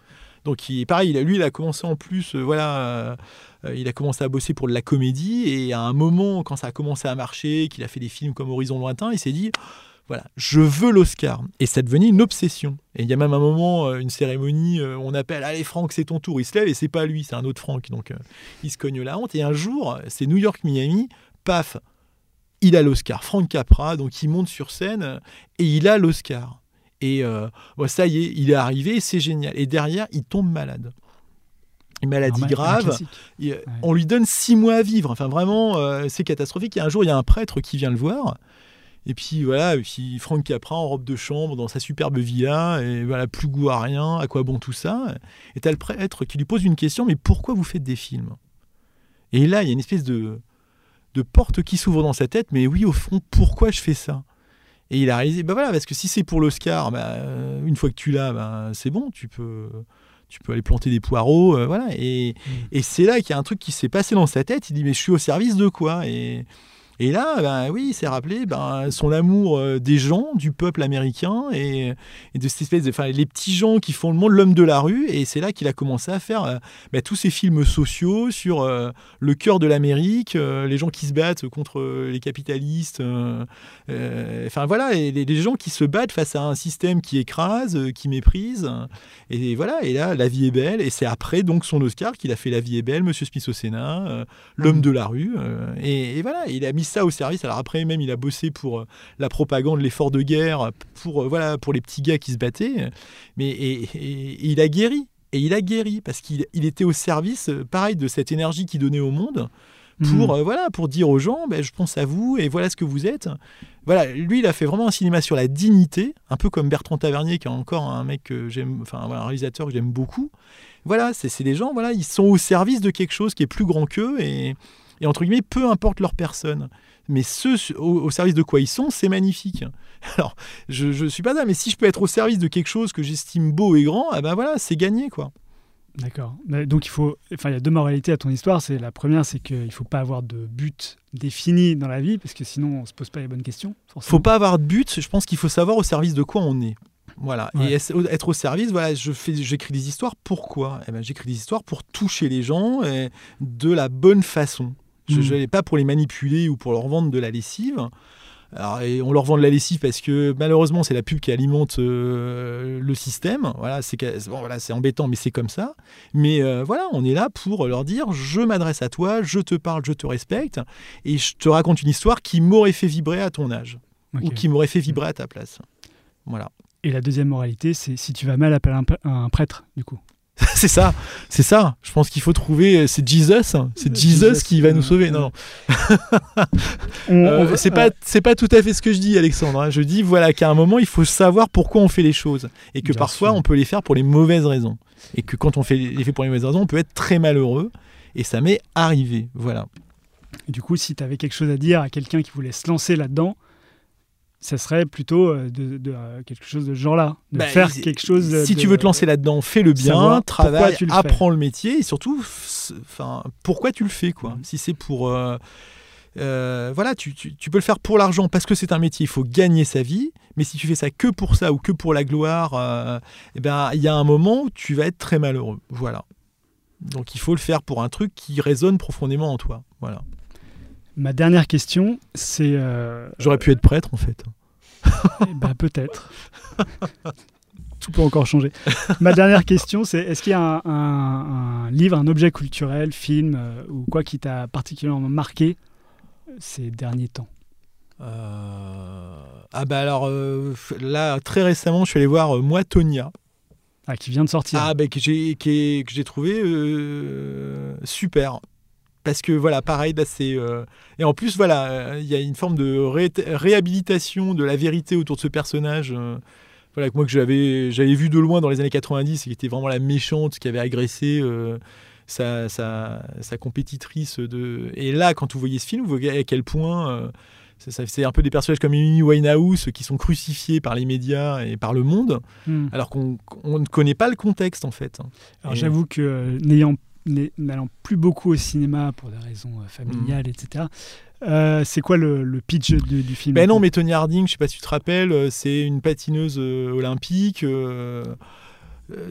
Donc, il, pareil, lui, il a commencé en plus, euh, voilà, il a commencé à bosser pour de la comédie. Et à un moment, quand ça a commencé à marcher, qu'il a fait des films comme Horizon Lointain, il s'est dit, voilà, je veux l'Oscar. Et ça devenait une obsession. Et il y a même un moment, euh, une cérémonie, euh, on appelle, allez Franck, c'est ton tour. Il se lève et c'est pas lui, c'est un autre Franck. Donc euh, il se cogne la honte. Et un jour, c'est New York-Miami, paf, il a l'Oscar. Franck Capra, donc il monte sur scène euh, et il a l'Oscar. Et euh, bon, ça y est, il est arrivé, c'est génial. Et derrière, il tombe malade. Une maladie Normal, grave. On lui donne six mois à vivre. Enfin, vraiment, euh, c'est catastrophique. Et un jour, il y a un prêtre qui vient le voir. Et puis voilà, et puis Franck Capra en robe de chambre dans sa superbe villa, et voilà, plus goût à rien, à quoi bon tout ça? Et t'as le prêtre qui lui pose une question, mais pourquoi vous faites des films? Et là, il y a une espèce de, de porte qui s'ouvre dans sa tête, mais oui, au fond, pourquoi je fais ça? Et il a réalisé, bah voilà, parce que si c'est pour l'Oscar, bah, euh, une fois que tu l'as, bah, c'est bon, tu peux, tu peux aller planter des poireaux, euh, voilà. Et, et c'est là qu'il y a un truc qui s'est passé dans sa tête. Il dit mais je suis au service de quoi? Et, et là, ben oui, il s'est rappelé ben, son amour euh, des gens, du peuple américain et, et de cette espèce de, enfin, les petits gens qui font le monde, l'homme de la rue. Et c'est là qu'il a commencé à faire euh, ben, tous ces films sociaux sur euh, le cœur de l'Amérique, euh, les gens qui se battent contre les capitalistes. euh, Enfin voilà, et les, les gens qui se battent face à un système qui écrase, qui méprise. Et voilà, et là, La vie est belle. Et c'est après donc son Oscar qu'il a fait La vie est belle, Monsieur Smith au Sénat, L'homme Mhm. de la rue. et, et voilà, il a mis ça au service. Alors après, même, il a bossé pour euh, la propagande, l'effort de guerre, pour, euh, voilà, pour les petits gars qui se battaient. Mais et, et- et il a guéri. Et il a guéri parce qu'il il était au service, euh, pareil, de cette énergie qu'il donnait au monde pour, euh, voilà, pour dire aux gens, ben, je pense à vous et voilà ce que vous êtes. Voilà, lui, il a fait vraiment un cinéma sur la dignité, un peu comme Bertrand Tavernier, qui est encore un mec que j'aime, enfin voilà, un réalisateur que j'aime beaucoup. Voilà, c'est c'est des gens, voilà, ils sont au service de quelque chose qui est plus grand qu'eux et, Et entre guillemets, peu importe leur personne. Mais ceux au, au service de quoi ils sont, c'est magnifique. Alors, je ne suis pas là, mais si je peux être au service de quelque chose que j'estime beau et grand, eh ben voilà, c'est gagné, quoi. D'accord. Donc il faut, enfin il y a deux moralités à ton histoire. C'est la première, c'est qu'il faut pas avoir de but défini dans la vie parce que sinon on se pose pas les bonnes questions. Forcément. faut pas avoir de but. Je pense qu'il faut savoir au service de quoi on est. Voilà. Ouais. Et être au service, voilà, je fais, j'écris des histoires. Pourquoi? Eh ben, J'écris des histoires pour toucher les gens de la bonne façon. Je Mm. n'allais pas pour les manipuler ou pour leur vendre de la lessive. Alors, et on leur vend de la lessive parce que malheureusement c'est la pub qui alimente euh, le système. Voilà, c'est que- bon, voilà, c'est embêtant, mais c'est comme ça. Mais euh, voilà, on est là pour leur dire je m'adresse à toi, je te parle, je te respecte, et je te raconte une histoire qui m'aurait fait vibrer à ton âge ou qui m'aurait fait vibrer à ta place. Voilà. Et la deuxième moralité, c'est si tu vas mal, appelle un prêtre du coup. c'est ça, c'est ça. Je pense qu'il faut trouver. C'est Jesus, hein. c'est Jesus, Jesus, qui va nous sauver. Non, non. On- Euh, c'est pas, c'est pas tout à fait ce que je dis, Alexandre. hein. Je dis voilà qu'à un moment, il faut savoir pourquoi on fait les choses et que Bien parfois sûr. on peut les faire pour les mauvaises raisons et que quand on fait les fait pour les mauvaises raisons, on peut être très malheureux et ça m'est arrivé. Voilà. Et du coup, si tu avais quelque chose à dire à quelqu'un qui voulait se lancer là-dedans, ça serait plutôt euh, de, de, euh, quelque chose de ce genre-là, de Bah, faire si- quelque chose. de- si tu veux te lancer là-dedans, fais-le bien, savoir pourquoi travaille, le fais. apprends le métier et surtout, enfin, pourquoi tu le fais quoi. Mhm. Si c'est pour, euh, euh, voilà, tu, tu- tu peux le faire pour l'argent parce que c'est un métier, il faut gagner sa vie. Mais si tu fais ça que pour ça ou que pour la gloire, eh ben il y a un moment où tu vas être très malheureux. Voilà. Donc il faut le faire pour un truc qui résonne profondément en toi. Voilà. Ma dernière question, c'est. euh, J'aurais pu être prêtre en fait. ben, peut-être. Tout peut encore changer. Ma dernière question, c'est est-ce qu'il y a un, un- un livre, un objet culturel, film euh, ou quoi qui t'a particulièrement marqué ces derniers temps? Euh, Ah bah alors euh, là très récemment, je suis allé voir euh, moi Tonia. Ah, qui vient de sortir. Ah, ben, que j'ai trouvé euh, super. Parce que voilà, pareil, bah, c'est. euh, Et en plus, voilà, euh, il y a une forme de ré- réhabilitation de la vérité autour de ce personnage. euh, voilà, que moi que j'avais j'avais vu de loin dans les années 90 et qui était vraiment la méchante qui avait agressé sa, sa, sa compétitrice. De... Et là, quand vous voyez ce film, vous voyez à quel point. c'est un peu des personnages comme Amy Winehouse qui sont crucifiés par les médias et par le monde, Hmm. alors qu'on on ne connaît pas le contexte en fait. Alors Et- j'avoue que n'ayant n'ay- n'allant plus beaucoup au cinéma pour des raisons euh, familiales, etc. euh, c'est quoi le, le pitch de- du film? Ben non, mais Tony Harding, je sais pas si tu te rappelles, euh, c'est une patineuse olympique. euh,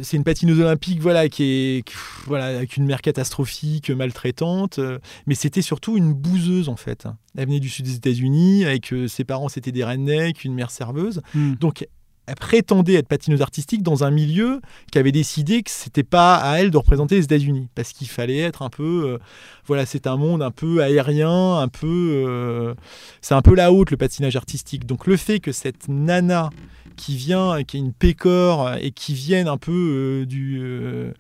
c'est une patineuse olympique, voilà, qui est, qui- voilà, avec une mère catastrophique, maltraitante. mais c'était surtout une bouseuse en fait. Elle venait du sud des États-Unis, avec ses parents, c'était des rednecks, une mère serveuse. Hmm. Donc, prétendait être patineuse artistique dans un milieu qui avait décidé que c'était pas à elle de représenter les États-Unis, parce qu'il fallait être un peu, euh, voilà, c'est un monde un peu aérien, un peu, euh, c'est un peu la haute le patinage artistique. Donc le fait que cette nana qui vient, qui est une pécore et qui vienne un peu euh, du, euh,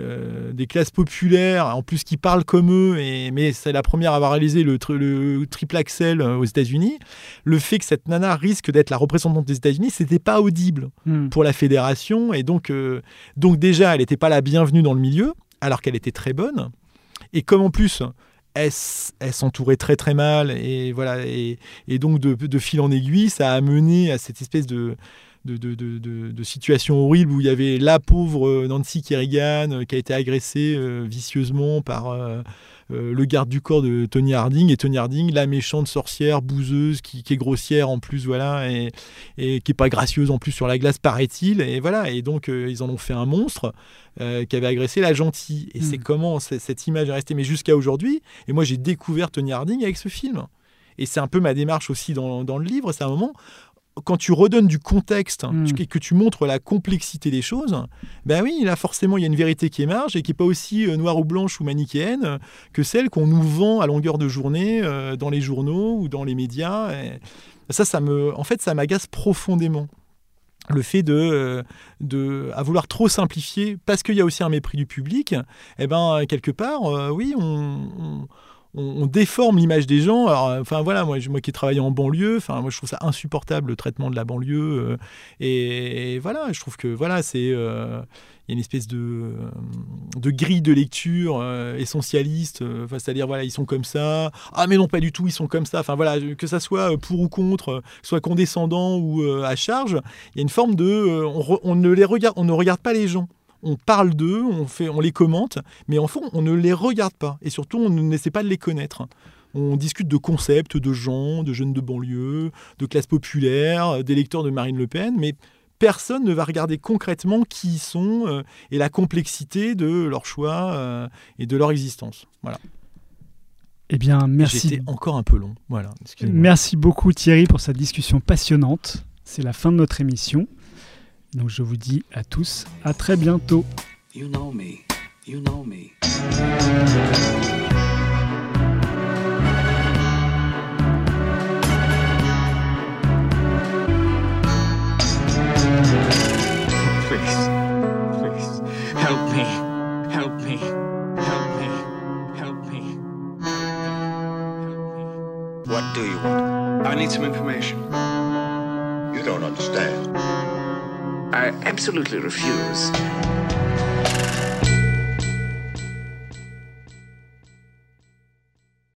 euh, des classes populaires, en plus qui parle comme eux, et, mais c'est la première à avoir réalisé le, tri- le triple axel aux États-Unis. Le fait que cette nana risque d'être la représentante des États-Unis, c'était pas audible Hmm. pour la fédération, et donc, donc déjà, elle n'était pas la bienvenue dans le milieu, alors qu'elle était très bonne. Et comme en plus, elle, elle s'entourait très très mal, et voilà, et, et donc de, de fil en aiguille, ça a mené à cette espèce de, de, de, de- de- de situation horrible où il y avait la pauvre euh, Nancy Kerrigan euh, qui a été agressée euh, vicieusement par euh, le garde du corps de Tony Harding, et Tony Harding, la méchante sorcière bouseuse qui, qui est grossière en plus, voilà, et, et qui est pas gracieuse en plus sur la glace, paraît-il, et voilà, et donc euh, ils en ont fait un monstre qui avait agressé la gentille, et c'est comment c- cette image est restée, mais jusqu'à aujourd'hui, et moi j'ai découvert Tony Harding avec ce film, et c'est un peu ma démarche aussi dans, dans le livre, c'est un moment quand tu redonnes du contexte et que tu montres la complexité des choses, ben oui, là forcément il y a une vérité qui émerge et qui n'est pas aussi euh, noire ou blanche ou manichéenne euh, que celle qu'on nous vend à longueur de journée euh, dans les journaux ou dans les médias. Et ça, ça me, en fait, ça m'agace profondément. Le fait de, de à vouloir trop simplifier, parce qu'il y a aussi un mépris du public, eh ben quelque part, euh, oui, on, on- on, déforme l'image des gens. Euh, enfin voilà, moi, qui ai travaillé en banlieue, enfin moi je trouve ça insupportable le traitement de la banlieue. et, voilà, je trouve que voilà, c'est il y a une espèce de, de grille de lecture essentialiste, c'est-à-dire voilà, ils sont comme ça, ah mais non pas du tout, ils sont comme ça, enfin voilà, que ça soit pour ou contre, soit condescendant ou à charge, il y a une forme de, on, ne les regarde, on ne regarde pas les gens on parle d'eux, on, fait, on les commente, mais en fond, on ne les regarde pas. Et surtout, on n'essaie pas de les connaître. On discute de concepts, de gens, de jeunes de banlieue, de classes populaires, d'électeurs de Marine Le Pen, mais personne ne va regarder concrètement qui ils sont euh, et la complexité de leur choix euh, et de leur existence. Voilà. Eh bien, merci. J'étais encore un peu long. Voilà. Merci beaucoup Thierry pour cette discussion passionnante. C'est la fin de notre émission. Donc je vous dis à tous à très bientôt. You know me. You know me. Please, please, help me, help me, help me, help me. What do you want? I need some information. You don't understand. I absolutely refuse.